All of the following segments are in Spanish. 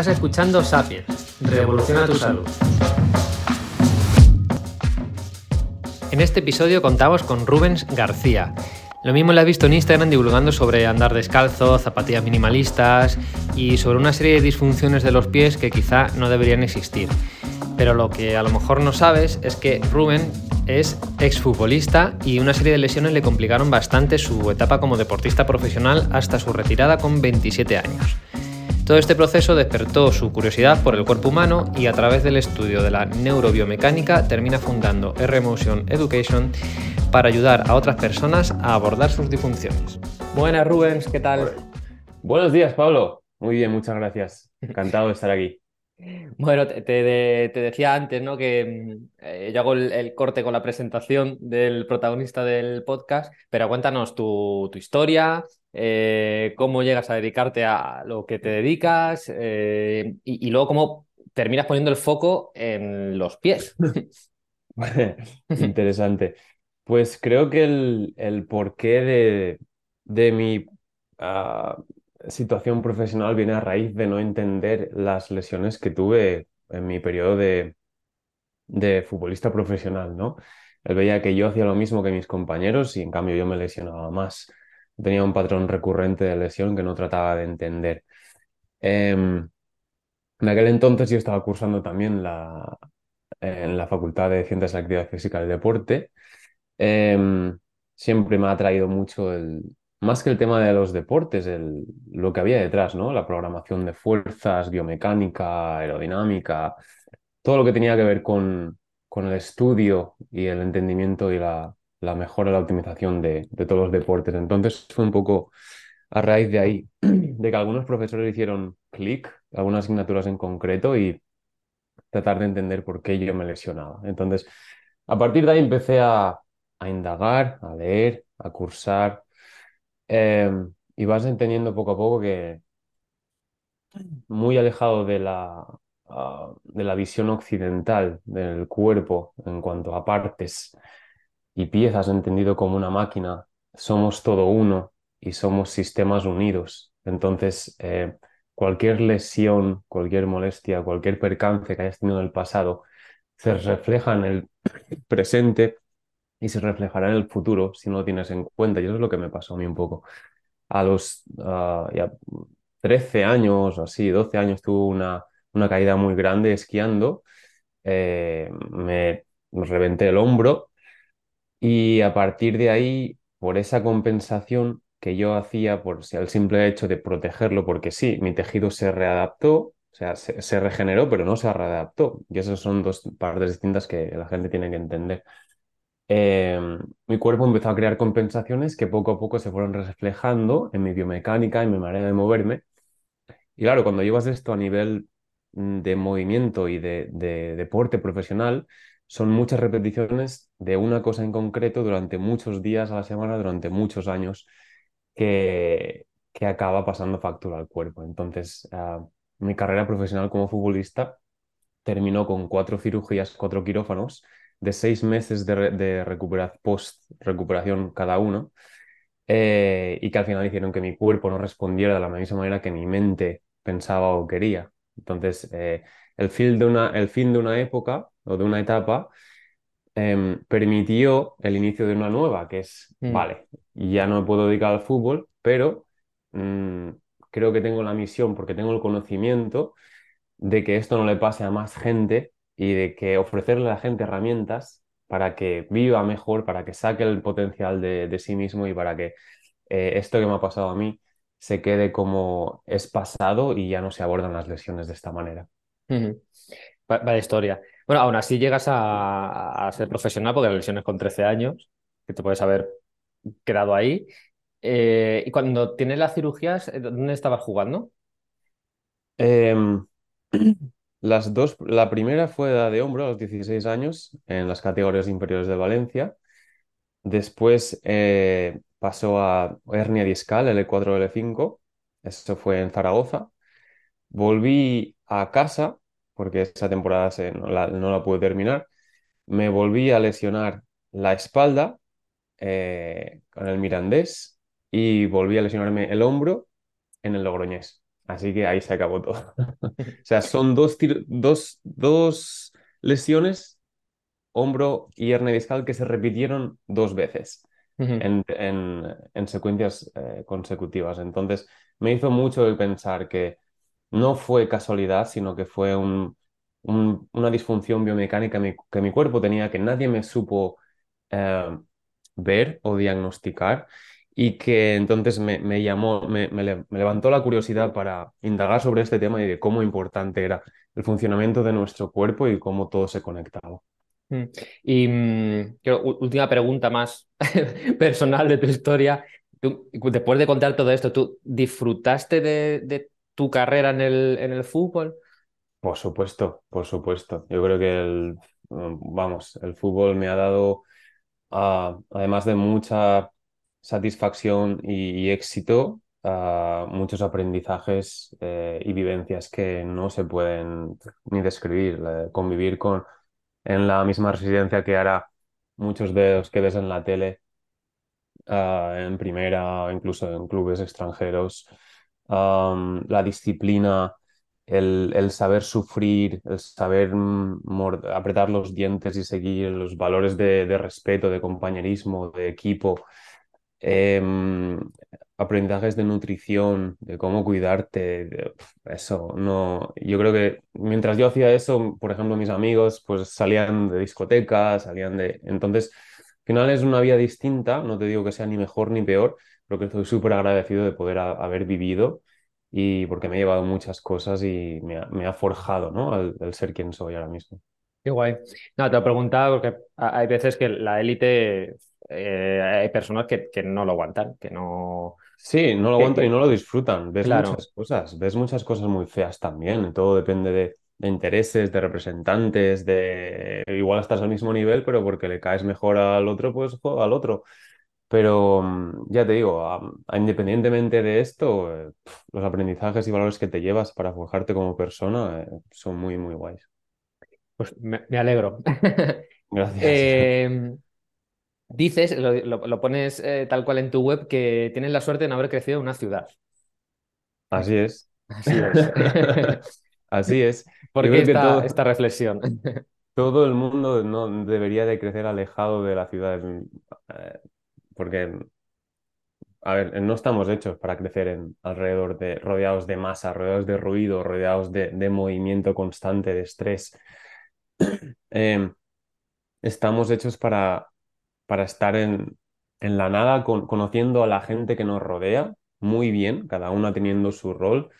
Estás escuchando Sapiens. Revoluciona tu salud. En este episodio contamos con Rubens García. Lo mismo le has visto en Instagram divulgando sobre andar descalzo, zapatillas minimalistas y sobre una serie de disfunciones de los pies que quizá no deberían existir. Pero lo que a lo mejor no sabes es que Rubén es exfutbolista y una serie de lesiones le complicaron bastante su etapa como deportista profesional hasta su retirada con 27 años. Todo este proceso despertó su curiosidad por el cuerpo humano y a través del estudio de la neurobiomecánica termina fundando R-Motion Education para ayudar a otras personas a abordar sus disfunciones. Buenas Rubens, ¿qué tal? Buenos días, Pablo. Muy bien, muchas gracias. Encantado de estar aquí. Bueno, te, decía antes, ¿no? Que eh, yo hago el, corte con la presentación del protagonista del podcast, pero cuéntanos tu, historia, eh, cómo llegas a dedicarte a lo que te dedicas eh, y, luego cómo terminas poniendo el foco en los pies. Interesante. Pues creo que el, porqué de, de mi ah, situación profesional viene a raíz de no entender las lesiones que tuve en mi periodo de, de futbolista profesional, ¿no? Él veía que yo hacía lo mismo que mis compañeros y en cambio yo me lesionaba más. Tenía un patrón recurrente de lesión que no trataba de entender. Em, en aquel entonces yo estaba cursando también la, en la Facultad de Ciencias de la Actividad Física y Deporte. Em, siempre me ha atraído mucho el, más que el tema de los deportes, el, lo que había detrás, ¿no? La programación de fuerzas, biomecánica, aerodinámica, todo lo que tenía que ver con, con el estudio y el entendimiento y la, la mejora, la optimización de, todos los deportes. Entonces fue un poco a raíz de ahí, de que algunos profesores hicieron clic, algunas asignaturas en concreto y tratar de entender por qué yo me lesionaba. Entonces, a partir de ahí empecé a, a indagar, a leer, a cursar Em, y vas entendiendo poco a poco que muy alejado de la, ah, de la visión occidental del cuerpo en cuanto a partes y piezas, entendido como una máquina, somos todo uno y somos sistemas unidos. Entonces, eh, cualquier lesión, cualquier molestia, cualquier percance que hayas tenido en el pasado, se refleja en el presente y se reflejará en el futuro si no lo tienes en cuenta. Y eso es lo que me pasó a mí un poco. A los uh, ya 13 años o así, 12 años, tuve una, una caída muy grande esquiando. Eh, me, me reventé el hombro y a partir de ahí, por esa compensación que yo hacía por el simple hecho de protegerlo, porque sí, mi tejido se readaptó, o sea, se, se, regeneró, pero no se readaptó. Y esas son dos partes distintas que la gente tiene que entender. Em, mi cuerpo empezó a crear compensaciones que poco a poco se fueron reflejando en mi biomecánica, en mi manera de moverme. Y claro, cuando llevas esto a nivel mm, de movimiento y de, deporte profesional, son muchas repeticiones de una cosa en concreto durante muchos días a la semana, durante muchos años, que, que acaba pasando factura al cuerpo. Entonces, ah, mi carrera profesional como futbolista terminó con cuatro cirugías, cuatro quirófanos de seis meses de, de post-recuperación cada uno, eh, y que al final hicieron que mi cuerpo no respondiera de la misma manera que mi mente pensaba o quería. Entonces, eh, el, fin de una, el fin de una época o de una etapa em, permitió el inicio de una nueva, que es, mm. vale, ya no me puedo dedicar al fútbol, pero mm, creo que tengo la misión, porque tengo el conocimiento de que esto no le pase a más gente y de que ofrecerle a la gente herramientas para que viva mejor, para que saque el potencial de, sí mismo y para que eh, esto que me ha pasado a mí se quede como es pasado y ya no se abordan las lesiones de esta manera. Vaya historia. Bueno, aún así llegas a, ser profesional porque las lesiones con 13 años, que te puedes haber quedado ahí. Eh, y cuando tienes las cirugías, eh, ¿dónde estabas jugando? Em, Las dos, la primera fue la de hombro a los 16 años en las categorías inferiores de Valencia. Después eh, pasó a hernia discal, L4, L5. Eso fue en Zaragoza. Volví a casa, porque esa temporada no, la, pude terminar. Me volví a lesionar la espalda eh, con el Mirandés y volví a lesionarme el hombro en el Logroñés. Así que ahí se acabó todo. O sea, son dos, dos, dos lesiones, hombro y hernia discal, que se repitieron dos veces en, en, secuencias eh, consecutivas. Entonces, me hizo mucho el pensar que no fue casualidad, sino que fue un, una disfunción biomecánica que mi cuerpo tenía que nadie me supo eh, ver o diagnosticar y que entonces me, llamó, me, levantó la curiosidad para indagar sobre este tema y de cómo importante era el funcionamiento de nuestro cuerpo y cómo todo se conectaba. Mm. Y mm, última pregunta más personal de tu historia. después de contar todo esto, ¿tú disfrutaste de, tu carrera en el, en el fútbol? Por supuesto, por supuesto. Yo creo que el, vamos, el fútbol me ha dado, ah, además de mucha satisfacción y, éxito, ah, muchos aprendizajes eh, y vivencias que no se pueden ni describir. convivir con, en la misma residencia que ahora muchos de los que ves en la tele, ah, en primera, incluso en clubes extranjeros, la disciplina el, saber sufrir, el saber mm, apretar los dientes y seguir los valores de, respeto, de compañerismo, de equipo, em, aprendizajes de nutrición, de cómo cuidarte, eso, no, yo creo que mientras yo hacía eso, por ejemplo, mis amigos pues salían de discotecas, salían de, entonces, al final es una vida distinta, no te digo que sea ni mejor ni peor, pero que estoy súper agradecido de poder haber vivido y porque me ha llevado muchas cosas y me ha, forjado, ¿no? Al, ser quien soy ahora mismo. Qué guay. No, te lo preguntaba porque hay veces que la élite, eh, hay personas que, que, no lo aguantan, que no... Sí, no lo aguantan y no lo disfrutan. Ves muchas cosas, ves muchas cosas muy feas también. Todo depende de, de, intereses, de representantes, de... Igual estás al mismo nivel, pero porque le caes mejor al otro, pues al otro. Pero mm, ya te digo, independientemente de esto, eh, los aprendizajes y valores que te llevas para forjarte como persona eh, son muy, muy guays. Pues me, alegro. Gracias. Em, dices, lo, pones eh, tal cual en tu web, que tienes la suerte de no haber crecido en una ciudad. Así es. Así es. Así es. ¿Por qué esta, esta reflexión? todo el mundo no debería de crecer alejado de la ciudad porque, a ver, no estamos hechos para crecer en, alrededor de, rodeados de masa, rodeados de ruido, rodeados de, movimiento constante, de estrés. Em, estamos hechos para, para estar en, en la nada, conociendo a la gente que nos rodea muy bien, cada una teniendo su rol.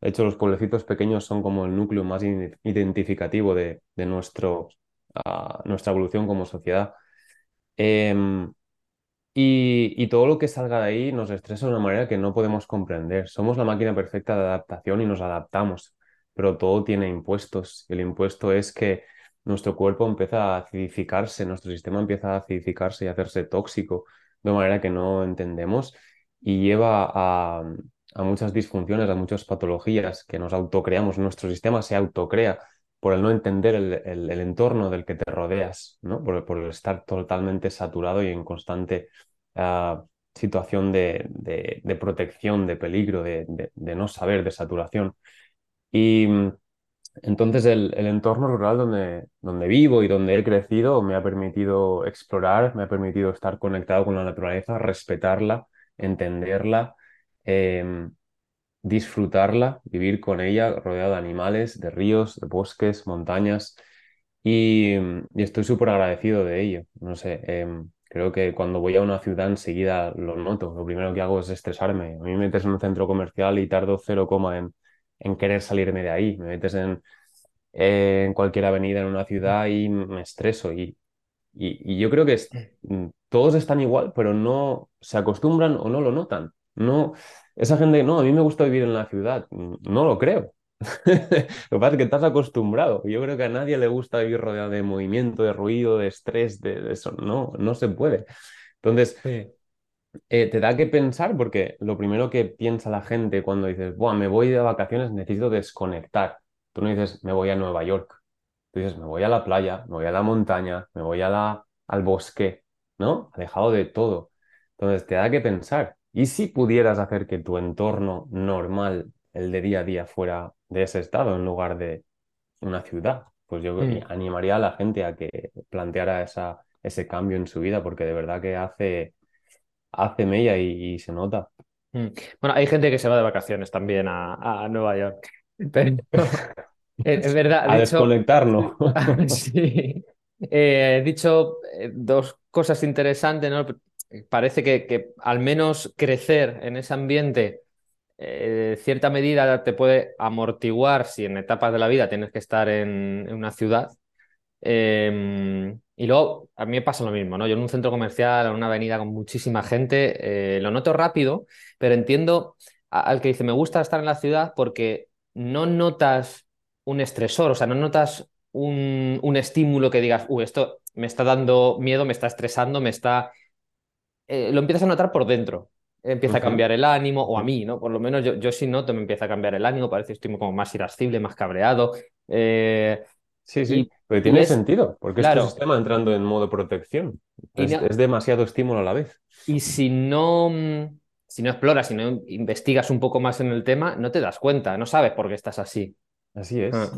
De hecho, los pueblecitos pequeños son como el núcleo más identificativo de, de nuestro, ah, nuestra evolución como sociedad. Em, y, todo lo que salga de ahí nos estresa de una manera que no podemos comprender. Somos la máquina perfecta de adaptación y nos adaptamos, pero todo tiene impuestos. El impuesto es que nuestro cuerpo empieza a acidificarse, nuestro sistema empieza a acidificarse y a hacerse tóxico de manera que no entendemos y lleva a, muchas disfunciones, a muchas patologías que nos autocreamos. Nuestro sistema se autocrea por el no entender el, entorno del que te rodeas, ¿no? por, por estar totalmente saturado y en constante ah, situación de, de, protección, de peligro, de, de, no saber, de saturación. Y mm, entonces el, el, entorno rural donde, donde vivo y donde he crecido me ha permitido explorar, me ha permitido estar conectado con la naturaleza, respetarla, entenderla. Em, disfrutarla, vivir con ella rodeado de animales, de ríos, de bosques, montañas. Y, estoy súper agradecido de ello. No sé, em, creo que cuando voy a una ciudad enseguida lo noto. Lo primero que hago es estresarme. A mí me metes en un centro comercial y tardo cero coma en, en querer salirme de ahí. Me metes en, en cualquier avenida en una ciudad y me estreso. Y, y, yo creo que mm, todos están igual, pero no se acostumbran o no lo notan. No, esa gente, no, a mí me gusta vivir en la ciudad. No lo creo. lo que pasa es que estás acostumbrado. Yo creo que a nadie le gusta vivir rodeado de movimiento, de ruido, de estrés, de, eso. No, no se puede. Entonces, eh, te da que pensar porque lo primero que piensa la gente cuando dices, Buah, me voy de vacaciones, necesito desconectar. Tú no dices, me voy a Nueva York. Tú dices, me voy a la playa, me voy a la montaña, me voy a la, al bosque, ¿no? Alejado de todo. Entonces, te da que pensar. ¿Y si pudieras hacer que tu entorno normal el de día a día fuera de ese estado en lugar de una ciudad. Pues yo Mm. animaría a la gente a que planteara esa, ese cambio en su vida, porque de verdad que hace, hace mella y, y se nota. Mm. Bueno, hay gente que se va de vacaciones también a, a Nueva York. Pero es, verdad, A de hecho, desconectar, ¿no? sí. Eh, he dicho eh, dos cosas interesantes, ¿no? Parece que, que al menos crecer en ese ambiente, eh, cierta medida te puede amortiguar si en etapas de la vida tienes que estar en, una ciudad. Eh, y luego a mí me pasa lo mismo, ¿no? Yo en un centro comercial, en una avenida con muchísima gente, eh, lo noto rápido, pero entiendo al que dice, me gusta estar en la ciudad porque no notas un estresor, o sea, no notas un, un estímulo que digas, uh, esto me está dando miedo, me está estresando, me está... eh, lo empiezas a notar por dentro. Empieza a cambiar el ánimo, o a mí, ¿no? Por lo menos yo, yo sí noto, me empieza a cambiar el ánimo, parece que estoy como más irascible, más cabreado. eh, Sí, sí, pero tiene sentido, porque es tu claro, sistema entrando en modo protección. Es, no- es demasiado estímulo a la vez. y si no, mm, si no exploras, si no investigas un poco más en el tema, no te das cuenta, no sabes por qué estás así. Así Ah, es,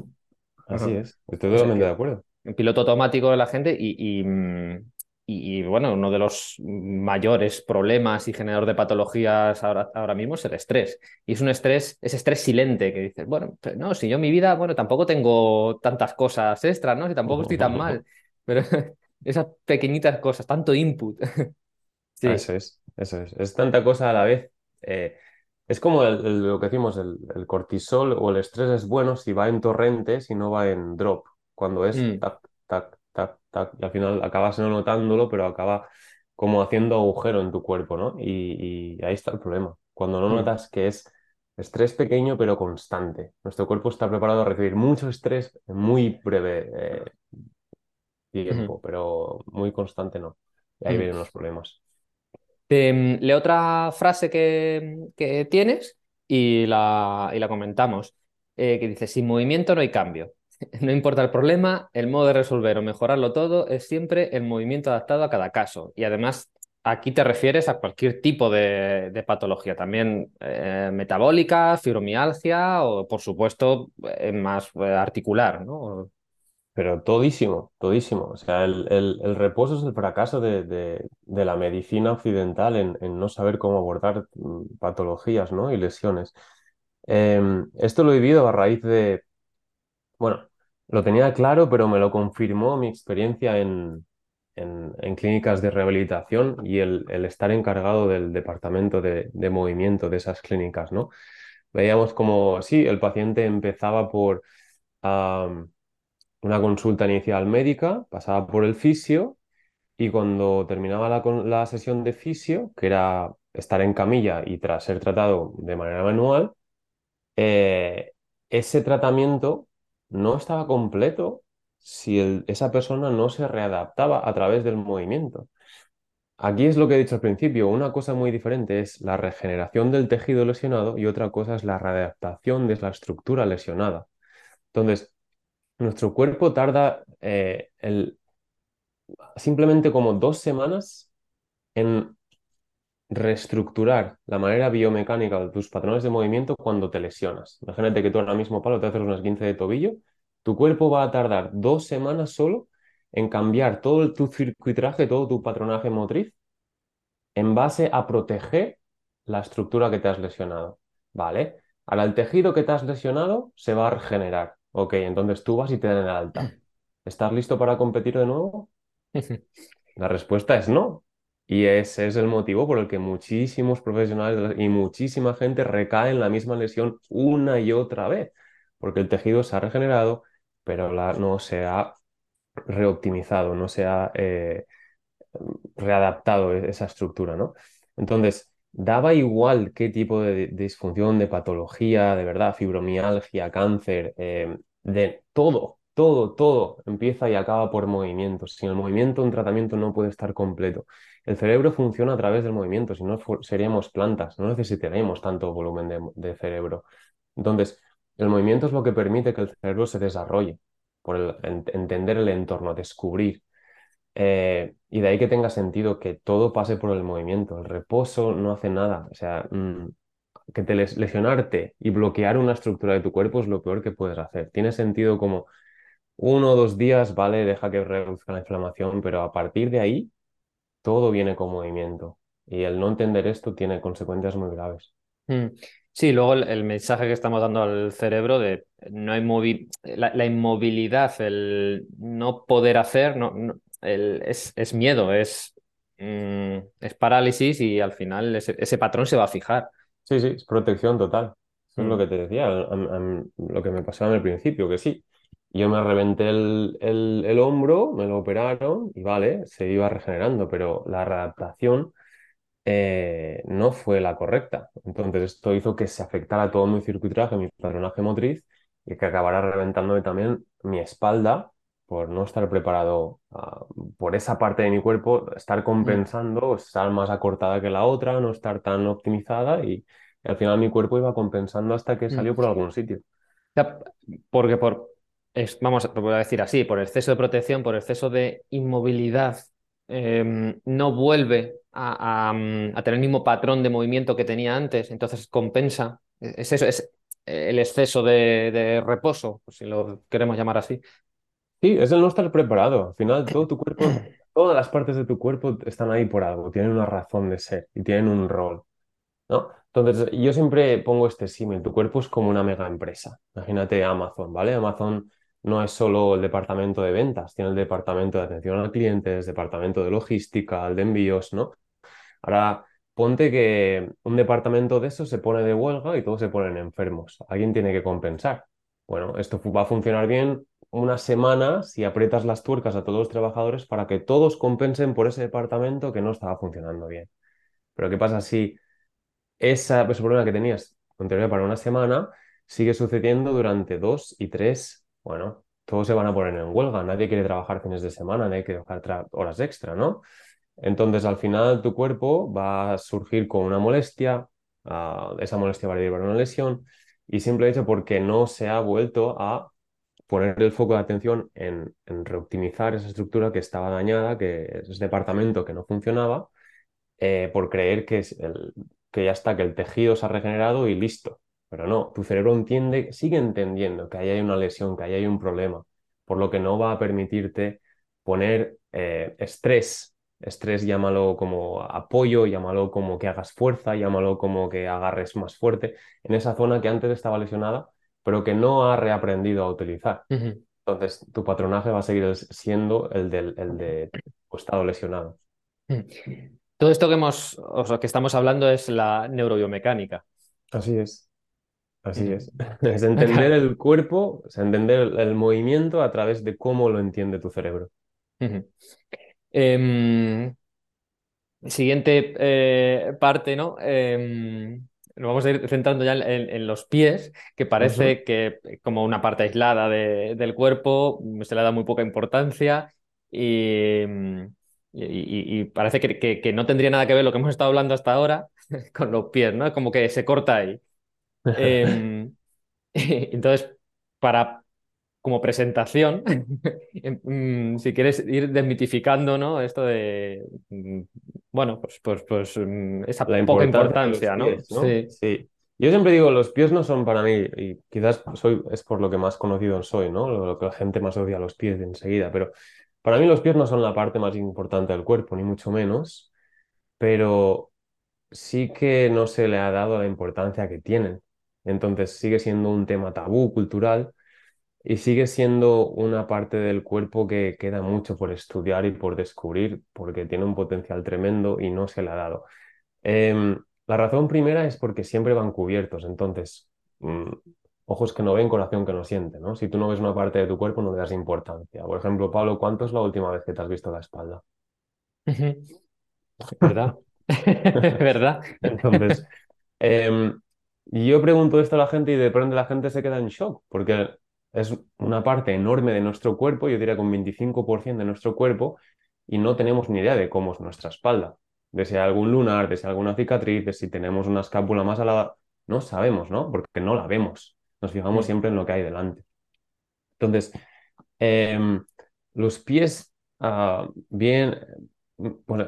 así ajá. es. Estoy O sea totalmente de acuerdo. en piloto automático de la gente y, y, mm, y- y, bueno, uno de los mayores problemas y generador de patologías ahora, ahora mismo es el estrés. Y es un estrés, ese estrés silente que dices, bueno, no, si yo en mi vida, bueno, tampoco tengo tantas cosas extras, ¿no? Si tampoco estoy tan mal, pero esas pequeñitas cosas, tanto input. Sí. Eso es, eso es. Es tanta cosa a la vez. Eh, es como el- el- lo que decimos, el, el cortisol o el estrés es bueno si va en torrentes y no va en drop. Cuando es Mm, tac, tac, tac, tac, y al final acabas no notándolo, pero acaba como haciendo agujero en tu cuerpo, ¿no? Y, y ahí está el problema. Cuando no mm, notas que es estrés pequeño pero constante. Nuestro cuerpo está preparado a recibir mucho estrés en muy breve eh, tiempo, pero muy constante no. Y ahí mm. vienen los problemas. Te, mm, leo otra frase que, que tienes y la, y la comentamos, eh, que dice, sin movimiento no hay cambio. No importa el problema, el modo de resolver o mejorarlo todo es siempre el movimiento adaptado a cada caso. Y además, aquí te refieres a cualquier tipo de, de patología, también eh, metabólica, fibromialgia o, por supuesto, eh, más eh, articular, ¿no? Pero todísimo, todísimo. O sea, el, el- el reposo es el fracaso de, de- la medicina occidental en, en no saber cómo abordar mm, patologías, ¿no? y lesiones. Em, esto lo he vivido a raíz de, bueno, lo tenía claro, pero me lo confirmó mi experiencia en, en- clínicas de rehabilitación y el, estar encargado del departamento de, de movimiento de esas clínicas, ¿no? Veíamos como, sí, el paciente empezaba por una consulta inicial médica, pasaba por el fisio y cuando terminaba la, la sesión de fisio, que era estar en camilla y tras ser tratado de manera manual, eh, ese tratamiento no estaba completo si esa persona no se readaptaba a través del movimiento. Aquí es lo que he dicho al principio, una cosa muy diferente es la regeneración del tejido lesionado y otra cosa es la readaptación de la estructura lesionada. Entonces, nuestro cuerpo tarda eh, simplemente como dos semanas en reestructurar la manera biomecánica de tus patrones de movimiento cuando te lesionas. Imagínate que tú ahora mismo, Pablo, te haces unas 15 de tobillo, tu cuerpo va a tardar dos semanas solo en cambiar todo tu circuitraje, todo tu patronaje motriz en base a proteger la estructura que te has lesionado. ¿Vale? Ahora el tejido que te has lesionado se va a regenerar. Ok, entonces tú vas y te dan el alta. ¿Estás listo para competir de nuevo? La respuesta es no. Y ese es el motivo por el que muchísimos profesionales y muchísima gente recae en la misma lesión una y otra vez, porque el tejido se ha regenerado, pero la- no se ha reoptimizado, no se ha eh, readaptado e- esa estructura, ¿no? Entonces, daba igual qué tipo de disfunción, de patología, de verdad, fibromialgia, cáncer, eh, de todo, todo, todo empieza y acaba por movimiento. Sin el movimiento, un tratamiento no puede estar completo. El cerebro funciona a través del movimiento, si no seríamos plantas, no necesitaremos tanto volumen de, cerebro. Entonces, el movimiento es lo que permite que el cerebro se desarrolle, por el, en- entender el entorno, descubrir. Eh, y de ahí que tenga sentido que todo pase por el movimiento. El reposo no hace nada. O sea, mm, que te lesionarte y bloquear una estructura de tu cuerpo es lo peor que puedes hacer. Tiene sentido como uno o dos días, vale, deja que reduzca la inflamación, pero a partir de ahí todo viene con movimiento. Y el no entender esto tiene consecuencias muy graves. Mm. Sí, luego el, mensaje que estamos dando al cerebro de no hay la, inmovilidad, el no poder hacer, no, es, miedo, es, mm, es parálisis y al final ese, patrón se va a fijar. Sí, sí, es protección total. Eso es lo mm. que te decía, lo que me pasaba en el principio, que sí. Yo me reventé el, el, hombro, me lo operaron y vale, se iba regenerando, pero la readaptación eh, no fue la correcta. Entonces esto hizo que se afectara todo mi circuitraje, mi patronaje motriz y que acabara reventándome también mi espalda por no estar preparado ah, por esa parte de mi cuerpo, estar compensando, estar más acortada que la otra, no estar tan optimizada y, al final mi cuerpo iba compensando hasta que salió por algún sitio. Porque por, vamos a decir así, por exceso de protección, por exceso de inmovilidad, em, no vuelve a, tener el mismo patrón de movimiento que tenía antes, entonces compensa. Es eso, es el exceso de, reposo, si lo queremos llamar así. Sí, es el no estar preparado. Al final, todo tu cuerpo, todas las partes de tu cuerpo están ahí por algo, tienen una razón de ser y tienen un rol. ¿no? Entonces, yo siempre pongo este símil, tu cuerpo es como una mega empresa. Imagínate Amazon, ¿vale? Amazon no es solo el departamento de ventas, tiene el departamento de atención al cliente, el departamento de logística, el de envíos, ¿no? Ahora, ponte que un departamento de eso se pone de huelga y todos se ponen enfermos. Alguien tiene que compensar. Bueno, esto va a funcionar bien una semana si aprietas las tuercas a todos los trabajadores para que todos compensen por ese departamento que no estaba funcionando bien. Pero ¿qué pasa si ese problema que tenías con teoría para una semana sigue sucediendo durante dos y tres? Bueno, todos se van a poner en huelga, nadie quiere trabajar fines de semana, nadie quiere trabajar horas extra, ¿no? Entonces, al final, tu cuerpo va a surgir con una molestia, ah, esa molestia va a derivar una lesión, y simple hecho porque no se ha vuelto a poner el foco de atención en, reoptimizar esa estructura que estaba dañada, que es ese departamento que no funcionaba, eh, por creer que, es el, que ya está, que el tejido se ha regenerado y listo. Pero no, tu cerebro entiende, sigue entendiendo que ahí hay una lesión, que ahí hay un problema, por lo que no va a permitirte poner eh, estrés Estrés llámalo como apoyo, llámalo como que hagas fuerza, llámalo como que agarres más fuerte en esa zona que antes estaba lesionada, pero que no ha reaprendido a utilizar. Entonces, tu patronaje va a seguir siendo el, del, el de tu estado lesionado. Todo esto que, hemos, o que estamos hablando es la neurobiomecánica. Así es. Así es. Es entender el cuerpo, es entender el, movimiento a través de cómo lo entiende tu cerebro. Em, siguiente eh, parte, ¿no? Em, nos vamos a ir centrando ya en, los pies, que parece que como una parte aislada del cuerpo se le da muy poca importancia y, parece que, no tendría nada que ver lo que hemos estado hablando hasta ahora con los pies, ¿no? Como que se corta ahí. Em, entonces, para como presentación, mm, si quieres ir desmitificando, ¿no? Esto de, mm, bueno, pues, pues, pues mm, esa poca importancia, ¿no? Sí. sí. Yo siempre digo, los pies no son para mí, y quizás soy, es por lo que más conocido soy, ¿no? Lo, que la gente más odia a los pies de enseguida, pero para mí los pies no son la parte más importante del cuerpo, ni mucho menos, pero sí que no se le ha dado la importancia que tienen. Entonces sigue siendo un tema tabú cultural y sigue siendo una parte del cuerpo que queda mucho por estudiar y por descubrir, porque tiene un potencial tremendo y no se le ha dado. Em, la razón primera es porque siempre van cubiertos, entonces, mm, ojos que no ven, corazón que no siente, ¿no? Si tú no ves una parte de tu cuerpo, no le das importancia. Por ejemplo, Pablo, ¿cuánto es la última vez que te has visto la espalda? ¿Verdad? ¿Verdad? Entonces, em, yo pregunto esto a la gente y de pronto la gente se queda en shock, porque es una parte enorme de nuestro cuerpo, yo diría con 25% de nuestro cuerpo, y no tenemos ni idea de cómo es nuestra espalda, de si hay algún lunar, de si hay alguna cicatriz, de si tenemos una escápula más alada, no sabemos, ¿no? Porque no la vemos, nos fijamos mm. siempre en lo que hay delante. Entonces, em, los pies, uh, bien,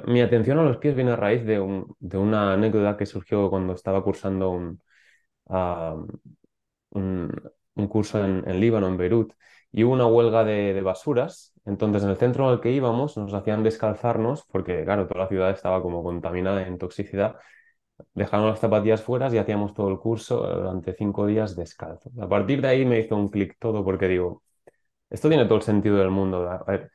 mi atención a los pies viene a raíz de, un, de una anécdota que surgió cuando estaba cursando un, un, curso en, en, Líbano, en Beirut, y hubo una huelga de, de, basuras. Entonces, en el centro al que íbamos, nos hacían descalzarnos, porque, claro, toda la ciudad estaba como contaminada en toxicidad. Dejaron las zapatillas fuera y hacíamos todo el curso durante cinco días descalzo. A partir de ahí me hizo un clic todo, porque digo, esto tiene todo el sentido del mundo. A ver,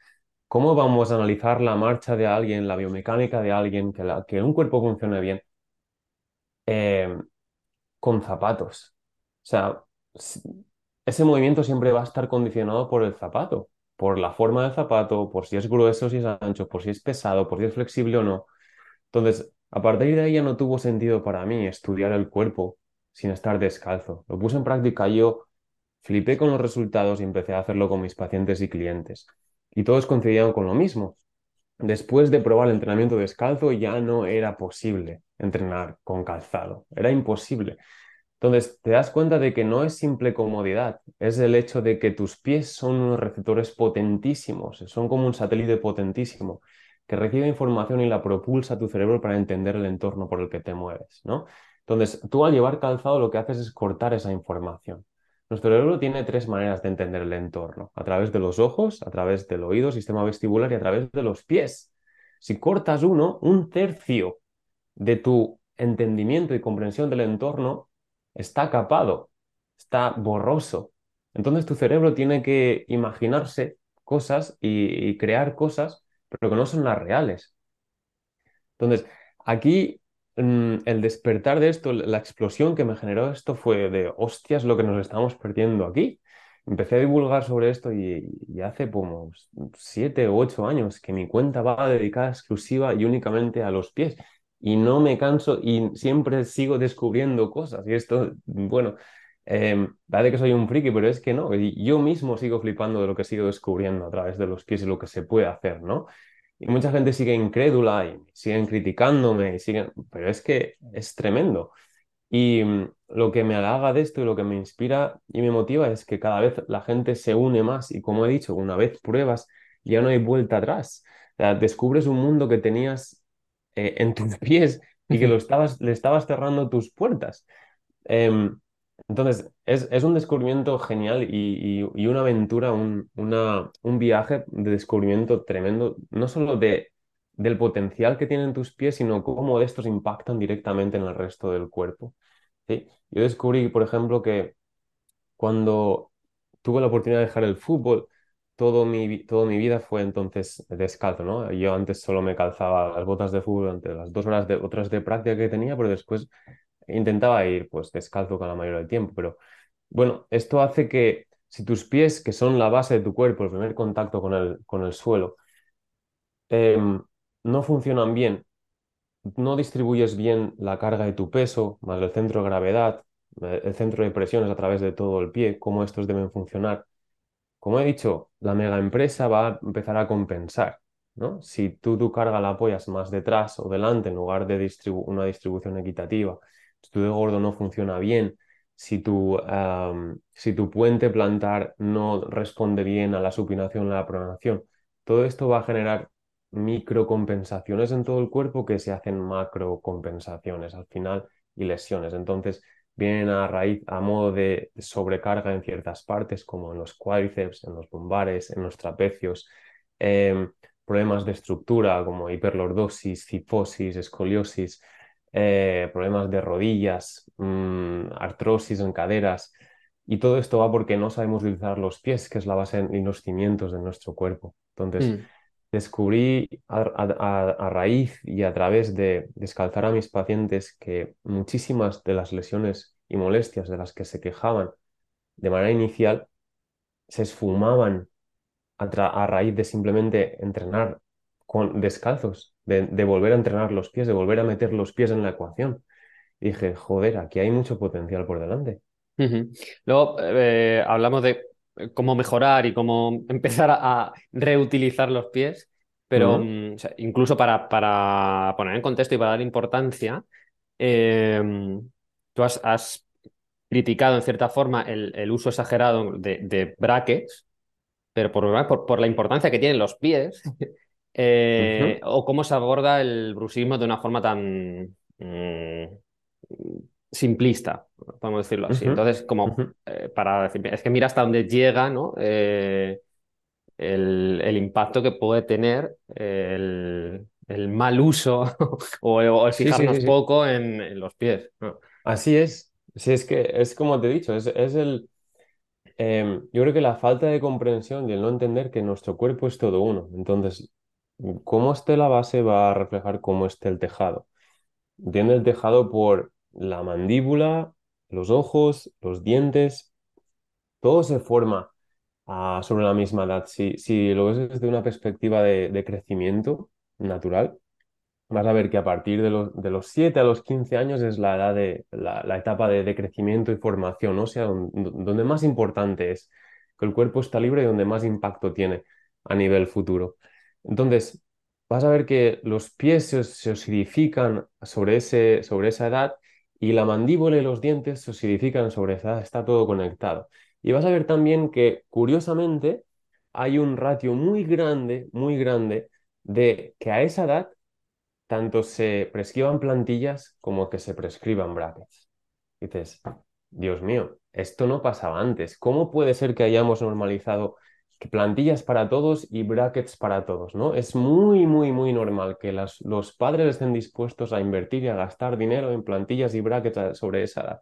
¿cómo vamos a analizar la marcha de alguien, la biomecánica de alguien, que, la, que un cuerpo funcione bien eh, con zapatos? O sea, ese movimiento siempre va a estar condicionado por el zapato, por la forma del zapato, por si es grueso, si es ancho, por si es pesado, por si es flexible o no. Entonces, a partir de ahí ya no tuvo sentido para mí estudiar el cuerpo sin estar descalzo. Lo puse en práctica yo, flipé con los resultados y empecé a hacerlo con mis pacientes y clientes. Y todos coincidían con lo mismo. Después de probar el entrenamiento descalzo ya no era posible entrenar con calzado. Era imposible. Entonces, te das cuenta de que no es simple comodidad, es el hecho de que tus pies son unos receptores potentísimos, son como un satélite potentísimo que recibe información y la propulsa a tu cerebro para entender el entorno por el que te mueves, ¿no? Entonces, tú al llevar calzado lo que haces es cortar esa información. Nuestro cerebro tiene tres maneras de entender el entorno, a través de los ojos, a través del oído, sistema vestibular y a través de los pies. Si cortas uno, un tercio de tu entendimiento y comprensión del entorno está capado, está borroso. Entonces tu cerebro tiene que imaginarse cosas y, crear cosas, pero que no son las reales. Entonces, aquí el despertar de esto, la explosión que me generó esto fue de, hostias, lo que nos estamos perdiendo aquí. Empecé a divulgar sobre esto y, y, hace como siete u ocho años que mi cuenta va dedicada exclusiva y únicamente a los pies y no me canso y siempre sigo descubriendo cosas. Y esto, bueno, eh, parece que soy un friki, pero es que no, yo mismo sigo flipando de lo que sigo descubriendo a través de los pies y lo que se puede hacer, ¿no? Y mucha gente sigue incrédula y siguen criticándome, y siguen... pero es que es tremendo. Y mm, lo que me halaga de esto y lo que me inspira y me motiva es que cada vez la gente se une más y como he dicho, una vez pruebas, ya no hay vuelta atrás. O sea, descubres un mundo que tenías eh, en tus pies y que lo estabas, le estabas cerrando tus puertas. Em, entonces, es, un descubrimiento genial y, una aventura, un, una, un viaje de descubrimiento tremendo, no solo de, del potencial que tienen tus pies, sino cómo estos impactan directamente en el resto del cuerpo. ¿sí? Yo descubrí, por ejemplo, que cuando tuve la oportunidad de dejar el fútbol, todo mi, toda mi vida fue entonces descalzo, ¿no? Yo antes solo me calzaba las botas de fútbol durante las dos horas de otras de práctica que tenía, pero después intentaba ir pues descalzo con la mayoría del tiempo. Pero bueno, esto hace que si tus pies, que son la base de tu cuerpo, el primer contacto con el, con el suelo, em, no funcionan bien, no distribuyes bien la carga de tu peso, más el centro de gravedad, el centro de presiones a través de todo el pie, cómo estos deben funcionar como he dicho, la mega empresa va a empezar a compensar. ¿no? Si tú tu carga la apoyas más detrás o delante en lugar de una distribución equitativa, si tu dedo gordo no funciona bien, si tu, si tu puente plantar no responde bien a la supinación a la pronación, todo esto va a generar microcompensaciones en todo el cuerpo que se hacen macrocompensaciones al final y lesiones. Entonces, vienen a raíz, a modo de sobrecarga en ciertas partes, como en los cuádriceps, en los lumbares, en los trapecios, em, problemas de estructura como hiperlordosis, cifosis, escoliosis, eh, problemas de rodillas, mm, artrosis en caderas. Y todo esto va porque no sabemos utilizar los pies, que es la base y los cimientos de nuestro cuerpo. Entonces, mm. descubrí a, raíz y a través de descalzar a mis pacientes que muchísimas de las lesiones y molestias de las que se quejaban de manera inicial se esfumaban a, raíz de simplemente entrenar con descalzos, de, volver a entrenar los pies, de volver a meter los pies en la ecuación. Y dije, joder, aquí hay mucho potencial por delante. Luego eh, hablamos de cómo mejorar y cómo empezar a, reutilizar los pies, pero mm, incluso para, para, poner en contexto y para dar importancia, em, tú has, criticado en cierta forma el, uso exagerado de, brackets, pero por, por, la importancia que tienen los pies, eh, o cómo se aborda el brusismo de una forma tan... Mm, simplista, podemos decirlo así. Entonces, como eh, para decir, es que mira hasta dónde llega, ¿no? Eh, el, el impacto que puede tener el, el mal uso o, o el sí, fijarnos sí, sí. poco en, en los pies. ¿no? Así es. Sí, es que es como te he dicho, es, es el, em, yo creo que la falta de comprensión y el no entender que nuestro cuerpo es todo uno. Entonces, cómo esté la base va a reflejar cómo esté el tejado. Entiende el tejado por la mandíbula, los ojos, los dientes, todo se forma ah, sobre la misma edad. Si, si lo ves desde una perspectiva de, crecimiento natural, vas a ver que a partir de los, de los 7 a los 15 años es la edad de la, etapa de, crecimiento y formación, ¿no? O sea, don- donde más importante es que el cuerpo está libre y donde más impacto tiene a nivel futuro. Entonces, vas a ver que los pies se, se osidifican sobre ese, sobre esa edad y la mandíbula y los dientes se osidifican sobre esa edad, está todo conectado. Y vas a ver también que, curiosamente, hay un ratio muy grande, muy grande, de que a esa edad tanto se prescriban plantillas como que se prescriban brackets. Dices, Dios mío, esto no pasaba antes. ¿Cómo puede ser que hayamos normalizado plantillas para todos y brackets para todos, ¿no? Es muy, muy, muy normal que los padres estén dispuestos a invertir y a gastar dinero en plantillas y brackets a- sobre esa edad.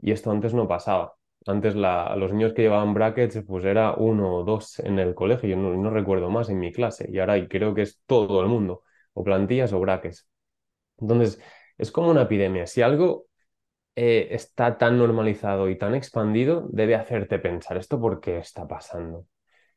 Y esto antes no pasaba. Antes los niños que llevaban brackets, pues era uno o dos en el colegio, yo no, no recuerdo más en mi clase. Y ahora creo que es todo el mundo, o plantillas o brackets. Entonces, es como una epidemia. Si algo eh, está tan normalizado y tan expandido, debe hacerte pensar, ¿esto por qué está pasando?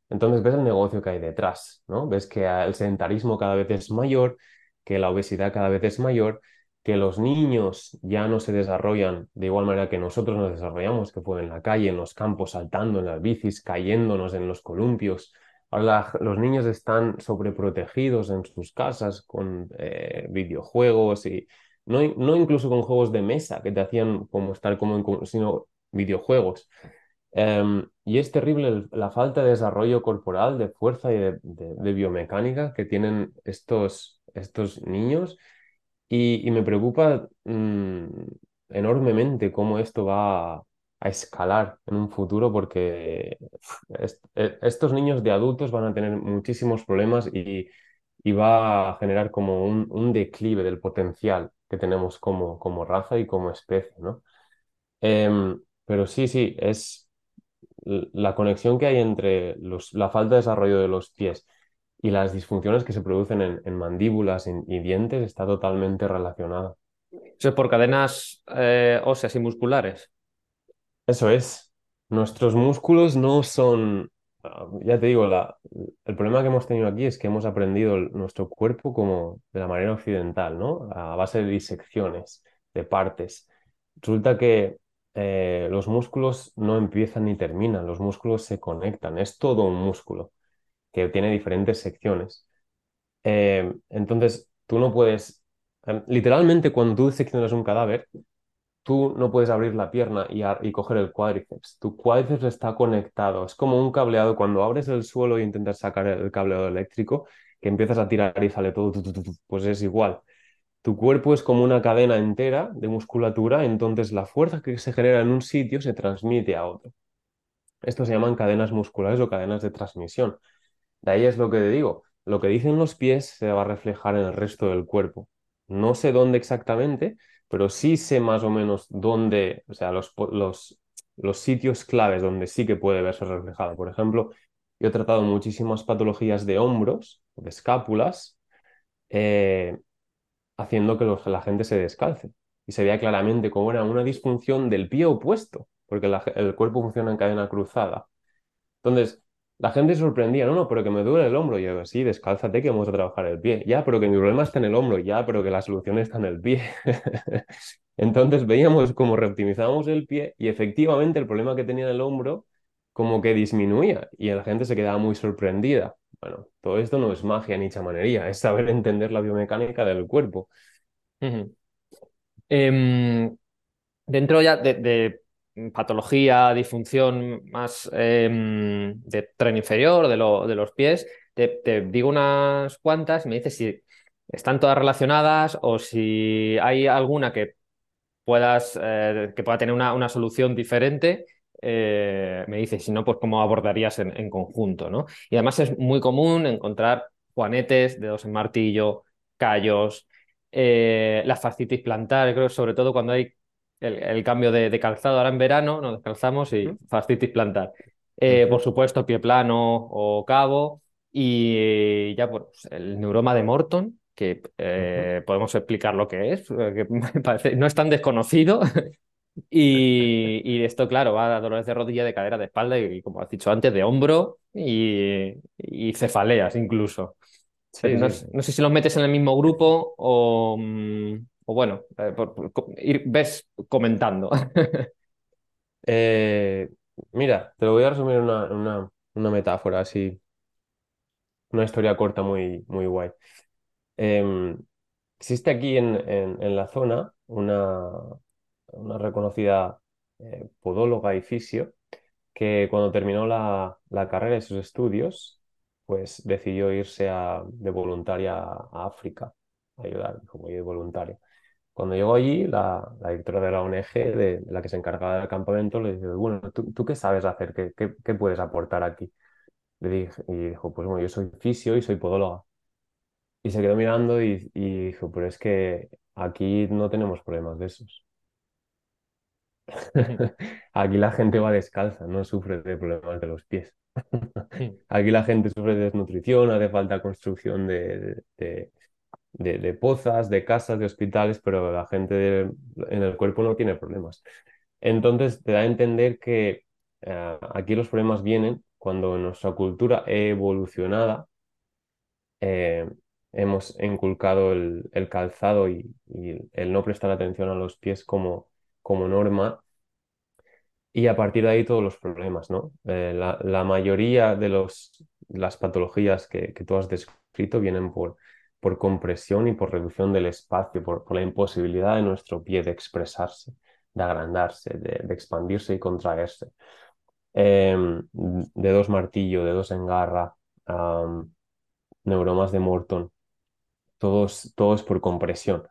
Entonces ves el negocio que hay detrás, ¿no? Ves que el sedentarismo cada vez es mayor, que la obesidad cada vez es mayor, que los niños ya no se desarrollan de igual manera que nosotros nos desarrollamos, que fue en la calle, en los campos, saltando en las bicis, cayéndonos en los columpios. Ahora los niños están sobreprotegidos en sus casas con eh, videojuegos y no, no incluso con juegos de mesa que te hacían como estar como en, sino videojuegos. Em, y es terrible el- la falta de desarrollo corporal, de fuerza y de, de- de biomecánica que tienen estos, estos niños. Y, y me preocupa mm, enormemente cómo esto va a, a escalar en un futuro porque est- e- estos niños de adultos van a tener muchísimos problemas y, y va a generar como un, un declive del potencial que tenemos como, como raza y como especie, ¿no? Em, pero sí, sí, es la conexión que hay entre los, la falta de desarrollo de los pies y las disfunciones que se producen en, en mandíbulas y, y dientes está totalmente relacionada. Eso es por cadenas eh, óseas y musculares. Eso es. Nuestros músculos no son, ya te digo, la, el problema que hemos tenido aquí es que hemos aprendido el- nuestro cuerpo como de la manera occidental, ¿no? A base de disecciones, de partes. Resulta que eh, los músculos no empiezan ni terminan, los músculos se conectan, es todo un músculo que tiene diferentes secciones. Eh, entonces, tú no puedes, em, literalmente cuando tú diseccionas un cadáver, tú no puedes abrir la pierna y, y coger el cuádriceps. Tu cuádriceps está conectado. Es como un cableado. Cuando abres el suelo e intentas sacar el cableado eléctrico, que empiezas a tirar y sale todo, pues es igual. Tu cuerpo es como una cadena entera de musculatura, entonces la fuerza que se genera en un sitio se transmite a otro. Esto se llaman cadenas musculares o cadenas de transmisión. De ahí es lo que te digo. Lo que dicen los pies se va a reflejar en el resto del cuerpo. No sé dónde exactamente, pero sí sé más o menos dónde, o sea, los, los, los sitios claves donde sí que puede verse reflejado. Por ejemplo, yo he tratado muchísimas patologías de hombros, de escápulas, eh, haciendo que los- la gente se descalce. Y se veía claramente cómo era una disfunción del pie opuesto, porque la- el cuerpo funciona en cadena cruzada. Entonces, la gente sorprendía, no, no, pero que me duele el hombro. Y yo, sí, descálzate que vamos a trabajar el pie. Ya, pero que mi problema está en el hombro. Ya, pero que la solución está en el pie. Entonces veíamos cómo reoptimizábamos el pie y efectivamente el problema que tenía en el hombro como que disminuía y la gente se quedaba muy sorprendida. Bueno, todo esto no es magia ni chamanería, es saber entender la biomecánica del cuerpo. Em, dentro ya de, patología, disfunción más em, de tren inferior, de, lo- de los pies, te, te digo unas cuantas y me dices si están todas relacionadas o si hay alguna que puedas, eh, que pueda tener una, una solución diferente, eh, me dices, si no, pues cómo abordarías en, en, conjunto, ¿no? Y además es muy común encontrar juanetes, dedos en martillo, callos, eh, la fascitis plantar, creo sobre todo cuando hay el, cambio de, calzado, ahora en verano nos descalzamos y fascitis plantar. Eh, por supuesto, pie plano o cabo y ya pues, el neuroma de Morton, que eh, podemos explicar lo que es, que me parece, no es tan desconocido. Y, esto, claro, va a dolores de rodilla, de cadera, de espalda y, como has dicho antes, de hombro y, cefaleas incluso. no, sé si los metes en el mismo grupo o, mm, bueno, eh, ir, ves comentando. Eh, mira, te lo voy a resumir en una, una, metáfora así, una historia corta muy, muy guay. Em, existe aquí en, en, la zona una, una reconocida eh, podóloga y fisio que cuando terminó la, la, carrera y sus estudios, pues decidió irse de voluntaria a África a ayudar, como de voluntaria. Cuando llegó allí, la, directora de la ONG, de, la que se encargaba del campamento, le dijo, bueno, ¿tú, ¿tú, qué sabes hacer? ¿Qué, qué, qué puedes aportar aquí? Le dije, y dijo, pues bueno, yo soy fisio y soy podóloga. Y se quedó mirando y, y dijo, pero es que aquí no tenemos problemas de esos. Aquí la gente va descalza, no sufre de problemas de los pies. Aquí la gente sufre de desnutrición, hace falta construcción de, de, pozas, de casas, de hospitales, pero la gente en el cuerpo no tiene problemas. Entonces te da a entender que eh, aquí los problemas vienen cuando nuestra cultura evolucionada eh, hemos inculcado el, calzado y, y, el no prestar atención a los pies como, como norma y a partir de ahí todos los problemas, ¿no? Eh, la, mayoría de los, las patologías que, tú has descrito vienen por, por compresión y por reducción del espacio, por, la imposibilidad de nuestro pie de expresarse, de agrandarse, de, expandirse y contraerse. Em, de dos martillo, de dos engarra, neuromas de Morton, todos, todos por compresión